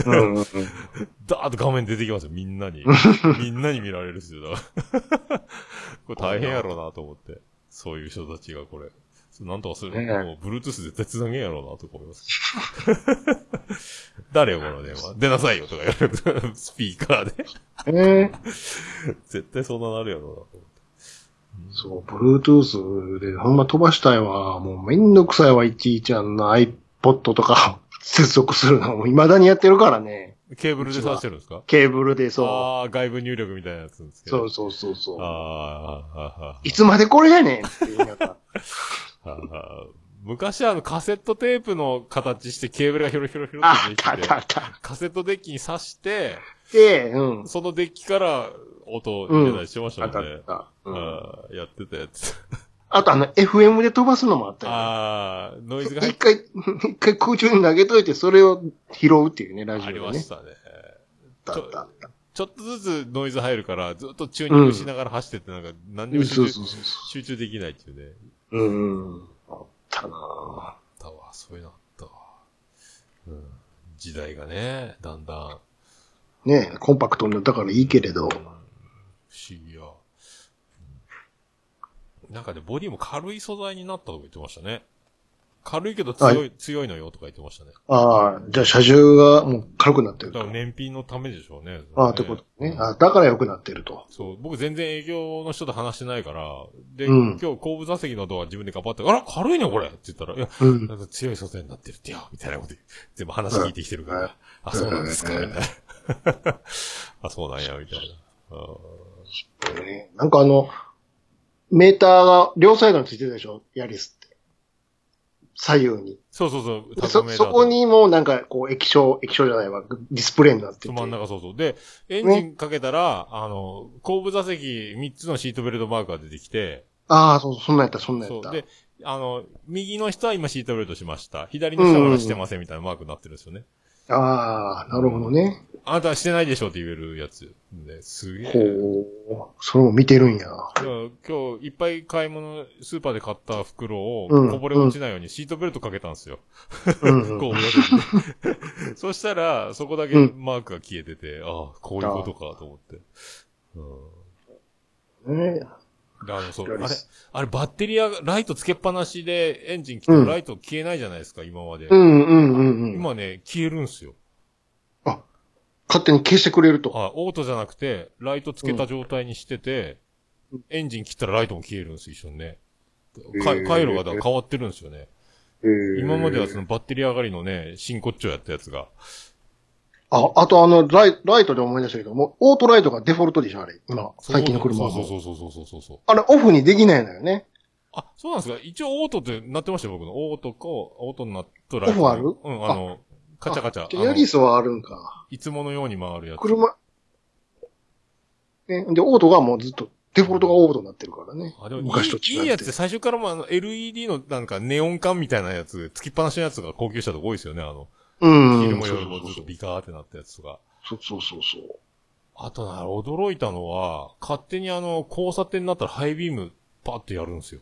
うんうんうん。ダーッと画面出てきますよ、みんなに。みんなに見られるっすよ、だから。これ大変やろうなと思って。そういう人たちがこれ。なんとかする。ねえもう、Bluetooth 絶対繋げんやろうなと思います。誰よ、この電話？出なさいよ、とか言われる。スピーカーで。えー絶対そんななるやろうなと思って。そう、Bluetooth でほんま飛ばしたいわ。もうめんどくさいわ、いちいちあんな iPod とか 接続するのも未だにやってるからね。ケーブルで挿してるんですか？ケーブルでそう。ああ、外部入力みたいなやつですけど。そうそうそうそう。ああ、ああ、いつまでこれやねんって言いながら。ああ。昔あのカセットテープの形してケーブルがヒョロヒョロヒョロあってできて。カセットデッキに挿して、で、うん。そのデッキから音を入れたりしてましたもんねっ。た。うん。ああやってたやつ。あとあの、FM で飛ばすのもあったよね。ああ、ノイズが一回、一回空中に投げといて、それを拾うっていうね、ラジオあでね。りましたね。あった。ちょっとずつノイズ入るから、ずっとチューニングしながら走ってってなんか何にも集中集中できないっていうね。う。うんうん。あったなぁあったわ、そういうのあったわ。うん。時代がね、だんだん、ねコンパクトになったからいいけれど。不思議や。うんなんかね、ボディも軽い素材になったとか言ってましたね。軽いけど強い、強いのよとか言ってましたね。ああ、じゃあ車重がもう軽くなってるとだから。燃費のためでしょうね。ああ、ってことね。あだから良くなってると。そう、僕全然営業の人と話してないから、で、うん今日後部座席のドア自分で頑張って、あら、軽いねこれって言ったら、いや、うん。なんか強い素材になってるってよ、みたいなこと全部話聞いてきてるから、あ、そうなんですか、みたいな。あ、そうなんや、みたいな。あーねなんかあの、メーターが両サイドについてるでしょ？ヤリスって。左右に。そうそうそう、でそ、そこにもなんかこう液晶、液晶じゃないわ、ディスプレイになってて。真ん中そうそう。で、エンジンかけたら、あの、後部座席3つのシートベルトマークが出てきて、ああ、そう、そんなんやった、そんなんやった。で、あの、右の人は今シートベルトしました。左の人はまだしてませんみたいなマークになってるんですよね。ああ、なるほどね。あなたはしてないでしょって言えるやつ。ね、すげえ。ほう。それも見てるんや。いや今日いっぱい買い物、スーパーで買った袋をうんこぼれ落ちないようにシートベルトかけたんですよ。うん う、そしたら、そこだけマークが消えてて、ああ、こういうことかと思って。うん。ねであの、そう、あれス、あれ、バッテリー、ライトつけっぱなしでエンジン来てもライト消えないじゃないですか、今まで。うんうんうんうん。今ね、消えるんすよ。勝手に消してくれると。あ、オートじゃなくて、ライトつけた状態にしてて、エンジン切ったらライトも消えるんです、一緒にね。回路がだから変わってるんですよね。へー今まではそのバッテリー上がりのね、真骨頂やったやつが。あ、あとあの、ライライトで思い出したけど、もう、オートライトがデフォルトでしょ、あれ。今、最近の車は。そうそうそうそうそうそうそう。あれ、オフにできないのよね。あ、そうなんですか一応オートってなってましたよ、僕の。オートか、オートになっとライト。オフある？うん、あの、カチャカチャ。ヤリスはあるんか。いつものように回るやつ。車、ね、で、オートがもうずっと、デフォルトがオートになってるからね。あ、でも昔と違いいいやつで最初からもあの LED のなんかネオン管みたいなやつ、つきっぱなしのやつが高級車とか多いですよね、あの。うん。昼も夜もずっとビカーってなったやつとか。そうそうそうそう。あとな、驚いたのは、勝手にあの、交差点になったらハイビームパッてやるんですよ。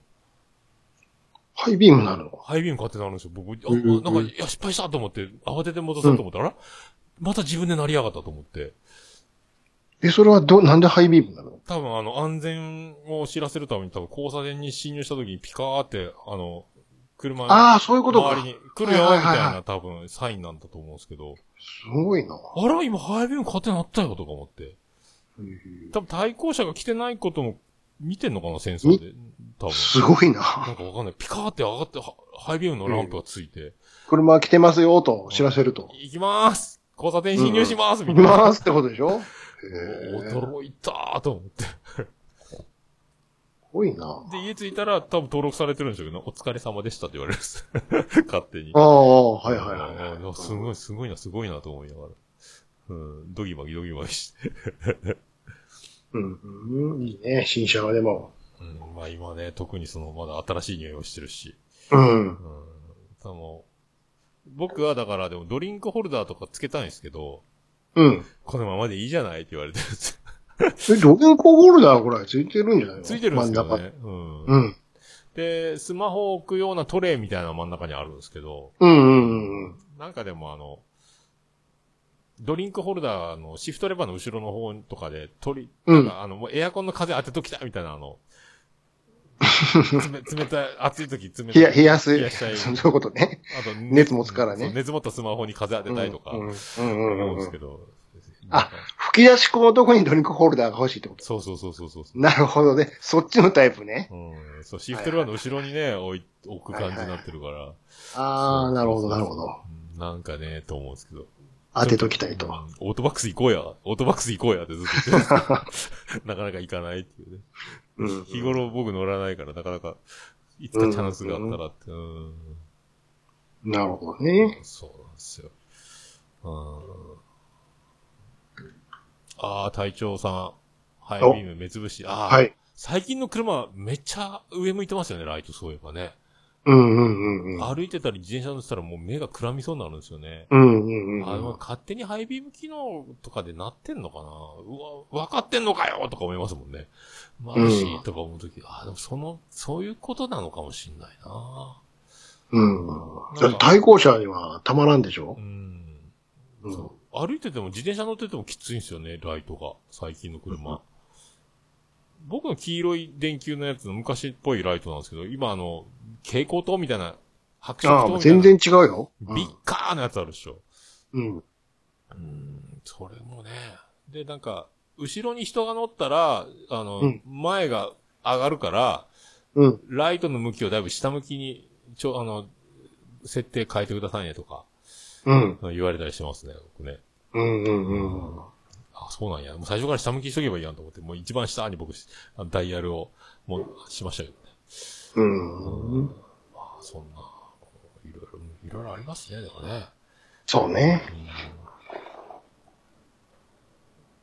ハイビームなの？ハイビーム勝手になるんですよ。僕、あ、うんなんか、いや、失敗したと思って、慌てて戻そうと思ったら、あらまた自分で成り上がったと思って。え、それはど、なんでハイビームなの？多分あの、安全を知らせるために多分交差点に侵入した時にピカーって、あの、車のああ、そういうことか。周りに来るよ、みたいな多分サインなんだと思うんですけど、すごいな。あら、今ハイビーム勝手になったよとか思って。多分対向車が来てないことも見てんのかな、センサーで。多分。すごいな。なんかわかんない。ピカーって上がって、はハイビームのランプがついて、車来てますよ、と知らせると。行きまーす交差点侵入します、み行たいな。きますってことでしょ？驚いたーと思って。こごいな。で、家着いたら多分登録されてるんでしょうけど、お疲れ様でしたって言われるんです。勝手に。ああ、はいはいはいあはい。ーすごい、すごいな、すごいなと思いながら。うん、ドギマギドギマギして。うん、うん、いいね、新車はでも。うん、まあ今ね、特にその、まだ新しい匂いをしてるし。うん。うん。その、僕はだからでもドリンクホルダーとかつけたいんですけど、うん。このままでいいじゃないって言われてるんですよ。え、ドリンクホルダーこれついてるんじゃないの？ついてるんですけど真んね。うん。中。で、スマホを置くようなトレイみたいな真ん中にあるんですけど、うん。うんうんうん。なんかでもあの、ドリンクホルダーのシフトレバーの後ろの方とかで、取り、うんあの、もうエアコンの風当てときたいみたいなあの、冷 冷たい、暑い時冷たい。冷や、冷やす。冷やしたい。そういうことね。あと、熱持つからね熱持ったスマホに風当てたいとか、うん。うん思うんうんうんうんですけ。ど。あ吹き出し口のとこにドリンクホルダーが欲しいってこと？そうそうそうそうそう。なるほどね。そっちのタイプね。うん。そう、シフトレバーの後ろにね、置い、置く感じになってるから。ああ、なるほど、なるほど。うんなんかね、と思うんですけど。当てときたいと。うんオートバックス行こうや。オートバックス行こうやってずっと言ってる なかなか行かないっていうね。うん日頃僕乗らないから、なかなか、いつかチャンスがあったらって。うん。なるほどね。そうなんですよ。うん。ああ、隊長さん。ハイビーム目つぶし。ああ、はい。最近の車めっちゃ上向いてますよね、ライトそういえばね。うんうんうんうん。歩いてたり自転車乗ってたらもう目がくらみそうになるんですよね。うんうんうんあの、勝手にハイビーム機能とかでなってんのかな？うわ、分かってんのかよとか思いますもんね。眩しいとか思うとき、あ、でもその、そういうことなのかもしんないなうん。だって対向車にはたまらんでしょ？うん。うん歩いてても自転車乗っててもきついんですよね、ライトが。最近の車。僕の黄色い電球のやつの昔っぽいライトなんですけど、今あの、蛍光灯みたいな、白色灯みたいな。全然違うよ。ビッカーなやつあるでしょ。うん。うん、それもね。で、なんか、後ろに人が乗ったら、あの、うん前が上がるから、うん。ライトの向きをだいぶ下向きに、ちょ、あの、設定変えてくださいねとか、うん。言われたりしてますね、僕ね。うんうんうん。あ、そうなんや。もう最初から下向きにしとけばいいやんと思って、もう一番下に僕、ダイヤルを、もう、しましたけどね。うん。まあ、そんな、いろいろ、いろいろありますね、でもね。そうね。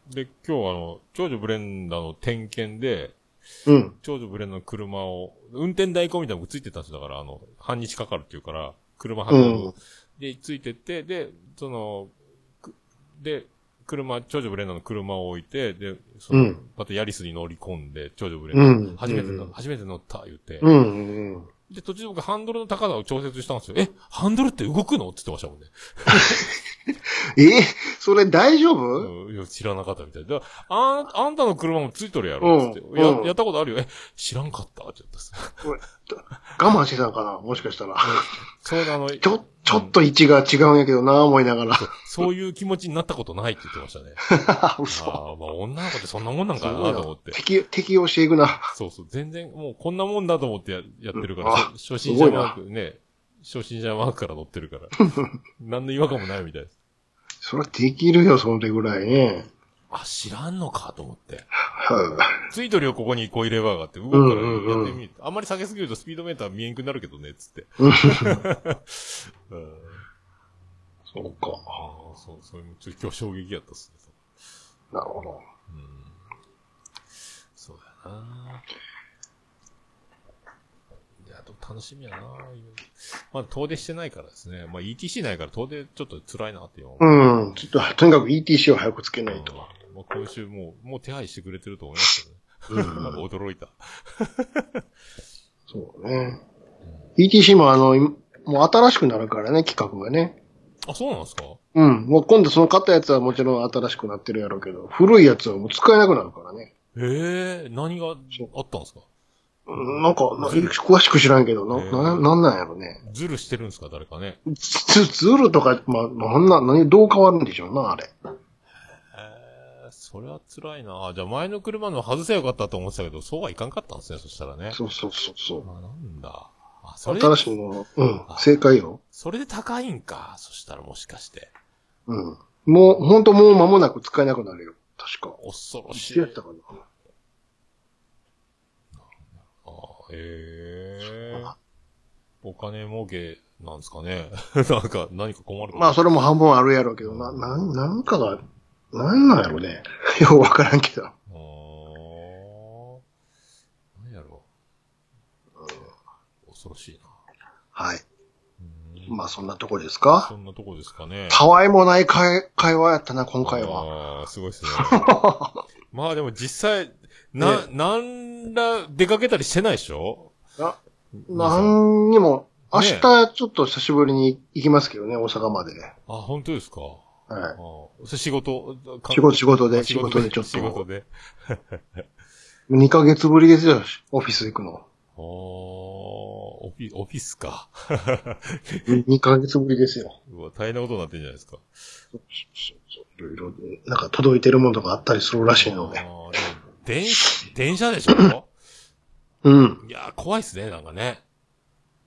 で、今日あの、長女ブレンダーの点検で、うん。長女ブレンダーの車を、運転代行みたいなのがついてたんですよ。だから、あの、半日かかるっていうから、車運ぶ。うんで、ついてって、で、その、くで、車、長女ブレンダーの車を置いて、で、その、うんまたヤリスに乗り込んで、長女ブレンダー、うん初めての、うん初めて乗った、言って。うんうん。で、途中で僕ハンドルの高さを調節したんですよ。え、ハンドルって動くの？って言ってましたもんね。えそれ大丈夫？うん、いや知らなかったみたいで。あん、あんたの車もついとるやろつって、や、うんうんやったことあるよ。え、知らんかった？って言ったっす。我慢してたんかな？もしかしたら。そうあの、ちょ、ちょっと位置が違うんやけどな思いながら。そういう気持ちになったことないって言ってましたね。嘘。ああ、まあ女の子ってそんなもんなんかなと思って。適、適応していくな。そうそう、全然もうこんなもんだと思ってややってるから、あ初初心者マークね、初心者マークから乗ってるから。何の違和感もないみたいです。それはできるよ、その手ぐらいね。あ、知らんのかと思って。はついとるよ、ここにコイレバーがあって、動くからうんうんうんやってみる。あんまり下げすぎるとスピードメーター見えんくなるけどね、つって。うんうんそうか。ああ、そう、それもちょっと今日衝撃やったっすね。なるほど。そうやな。いや、でも楽しみやな。まだ遠出してないからですね。まあ ETC ないから遠出ちょっと辛いなっていううん。ちょっと、とにかく ETC を早くつけないと。まあ今週もう、もう手配してくれてると思いますけどね。なんか驚いた。そうね。ETC もあの、今もう新しくなるからね、企画がね。あ、そうなんですか？うん。もう今度その買ったやつはもちろん新しくなってるやろうけど、古いやつはもう使えなくなるからね。ええ何があったんですか？うんなんか、な詳しく知らんけど、な、な、なんなんやろね。ズルしてるんですか？誰かね。ず、ずるとか、まあ、なんな、何、どう変わるんでしょうな、あれ。ええそれは辛いな。じゃあ前の車の外せばよかったと思ってたけど、そうはいかんかったんですね、そしたらね。そうそうそうそう。あ、なんだ。あ、それで新しいもの、うん、正解よ。それで高いんか？そしたらもしかして。うん。もう、ほんともう間もなく使えなくなるよ。確か。恐ろしい。やったかな。へえ。お金儲けなんですかね？なんか、何か困るまあ、それも半分あるやろうけど、な、なん、なんかが、なんなんやろね。ようわからんけど。あー何やろう。恐ろしいな。はい。うんまあ、そんなとこですか？そんなとこですかね。たわいもない会会話やったな、今回は。ああ、すごいですね。まあでも実際、な、なんら出かけたりしてないでしょ？ななんにも、明ね日ちょっと久しぶりに行きますけどね、大阪まで。あ、本当ですか？あはあそれ仕事。仕事、仕事あで、仕事でちょっと。仕事で。2ヶ月ぶりですよ、オフィス行くの。ああ、オフィ、オフィスか。2ヶ月ぶりですよ。うわ、大変なことになってんじゃないですか。いろいろ、なんか届いてるものとかあったりするらしいので。電、電車でしょうん。いやー、怖いっすね、なんかね。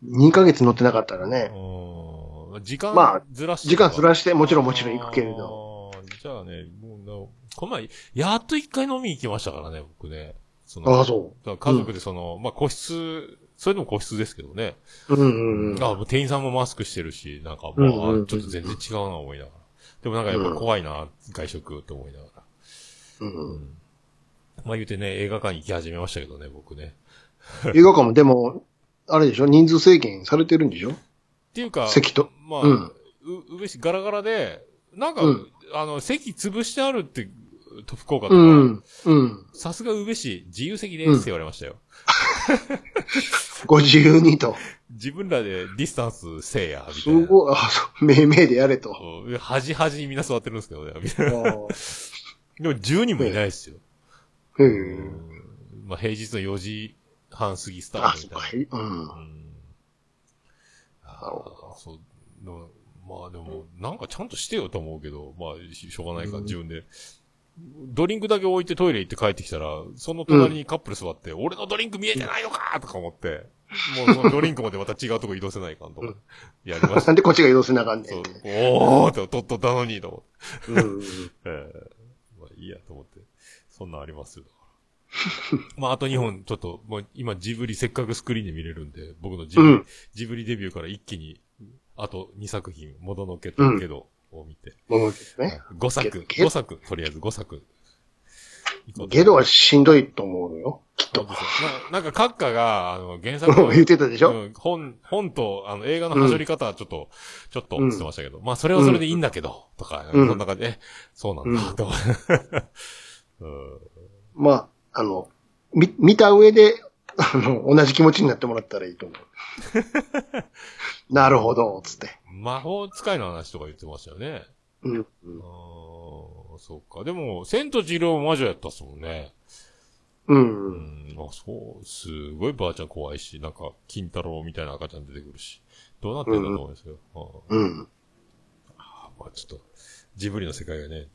2ヶ月乗ってなかったらうね、ーん。時間まあずらして。時間ずらしてもちろんもちろん行くけれど。じゃあね、もうな、この前、やっと一回飲み行きましたからね、僕ね。そああ、そだから家族でその、まあ個室、それでも個室ですけどね。う。うんうんうん。あもう店員さんもマスクしてるし、なんか、まあ、うんうんうんちょっと全然違うな思いながら。でもなんかやっぱ怖いな、外食って思いながら。うんうん。まあ言うてね、映画館行き始めましたけどね、僕ね。映画館もでも、あれでしょ人数制限されてるんでしょ？っていうか、席と。まあ、うんう、うべしガラガラで、なんか、うんあの、席潰してあるって、と福岡とか、うん。うん。さすが宇部市、自由席ですって言われましたよ。ご自由にと。自分らでディスタンスせえや、みたすいな。ごい、あ、そう、めいめいでやれと。うん端端にみんな座ってるんですけどね、みたいな。あでも10人もいないですよ。うんまあ平日の4時半過ぎスターあ、そトみた。いな。うん。うんあなるほーそう。まあでも、なんかちゃんとしてよと思うけど、まあ、ししょうがないか自分で。ドリンクだけ置いてトイレ行って帰ってきたら、その隣にカップル座って、俺のドリンク見えてないのかとか思って、もう そのドリンクまでまた違うとこ移動せないかんとか、やりましなた。んでこっちが移動せなあかんねそうん。おーって、とっとったのに、と思って。うん。ええまあいいやと思って。そんなんありますよ。だからまああと2本、ちょっと、もう今ジブリせっかくスクリーンで見れるんで、僕のジブリ、うん。ジブリデビューから一気に、あと2作品、もののけとけどを見て、ものですね。5作、ゲ5作、とりあえず5作。ゲドはしんどいと思うよ。きっと。ななんか、閣下が、あの、原作の言ってたでしょうん本、本と、あの、映画のはしょり方はちょっと、ちょっと、つってましたけど、まあ、それはそれでいいんだけど、とか、うん。そんな感じ。で、え、そうなんだ、うん。とか。うん。まあ、あの、み、見た上で、あの、同じ気持ちになってもらったらいいと思う。なるほど、つって。魔法使いの話とか言ってましたよね。うん。うんああ、そうか。でも、千と千尋も魔女やったっすもんね。う。うんん、あ、そう、すごいばあちゃん怖いし、なんか、金太郎みたいな赤ちゃん出てくるし。どうなってんだと思うんですよ。うん。ああまあちょっと、ジブリの世界がね、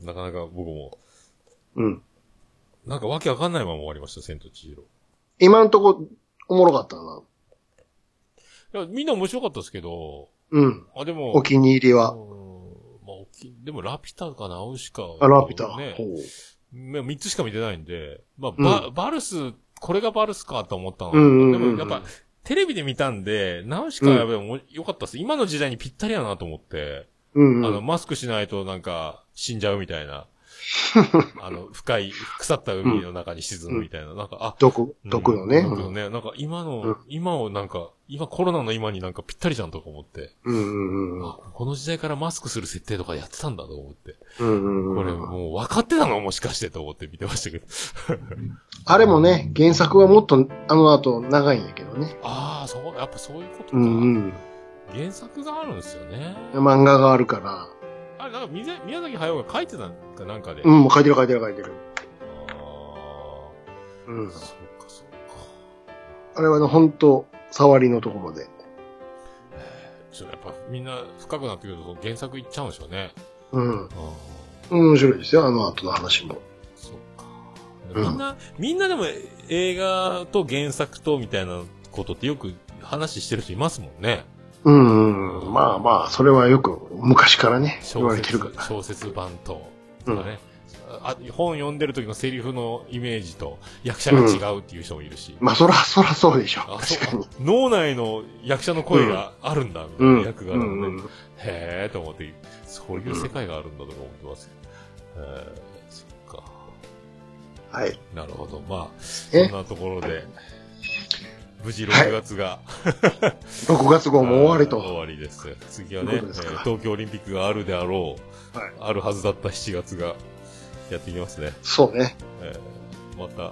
なかなか僕も、うん。なんかわけわかんないまま終わりました、千と千尋。今んとこ、おもろかったな。いや、みんな面白かったですけど、うん。あ、でも、お気に入りは。うんまあ、おきでも、ラピュタかナウシカ。あ、ラピュタ。ね。三つしか見てないんで、まあ、バ、バルス、これがバルスかと思ったの。うんうんうんうんでも、やっぱ、テレビで見たんで、ナウシカはやっぱりもう良かったです。今の時代にぴったりやなと思って、うんあの、うん。マスクしないとなんか、死んじゃうみたいな。あの、深い、腐った海の中に沈むみたいな。なんか、あ、毒、毒のね。毒のね。なんか今の、うん今をなんか、今コロナの今になんかぴったりじゃんとか思って。うんうんうん。あ、この時代からマスクする設定とかやってたんだと思って。うんうんうんこれもう分かってたのもしかしてと思って見てましたけど。あれもね、原作はもっとあの後長いんやけどね。ああ、そう、やっぱそういうことか。うんうん。原作があるんですよね。漫画があるから。あれ、なんか宮宮崎駿が書いてたんかなんかで。うん、もう書いてる書いてる書いてる。あうんあ、。そうかそうか。あれはね、ほんと、触りのところで。ちょっとやっぱみんな深くなってくると原作いっちゃうんでしょうね。うん。ああ、面白いですよ、あの後の話も。そうか。うんみんな、みんなでも映画と原作とみたいなことってよく話してる人いますもんね。うんうん。まあまあ、それはよく昔からね、言われてるか、ら。小説版と、とかね。あ本読んでる時のセリフのイメージと役者が違うっていう人もいるし。まあ、そら、そらそうでしょ。確かに。脳内の役者の声があるんだ、みたいな役柄のね。うんへーと思って、そういう世界があるんだとか思ってますけど。へーそっか。はい。なるほど。まあ、え？そんなところで、無事6月が、6月号も終わりと。終わりです。次はね、えー東京オリンピックがあるであろう、はいあるはずだった7月がやってきますね。そうね。えーまた、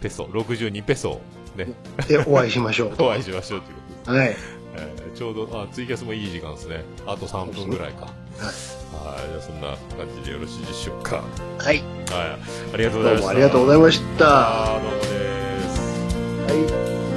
ペソ、62ペソ、ね、で、お会いしましょう。お会いしましょうということで。はい。えーちょうど、あ、ツイキャスもいい時間ですね。あと3分ぐらいか。はい。じゃあそんな感じでよろしいでしょうか。はい。はい。ありがとうございました。どうもありがとうございました。どうもです。はい。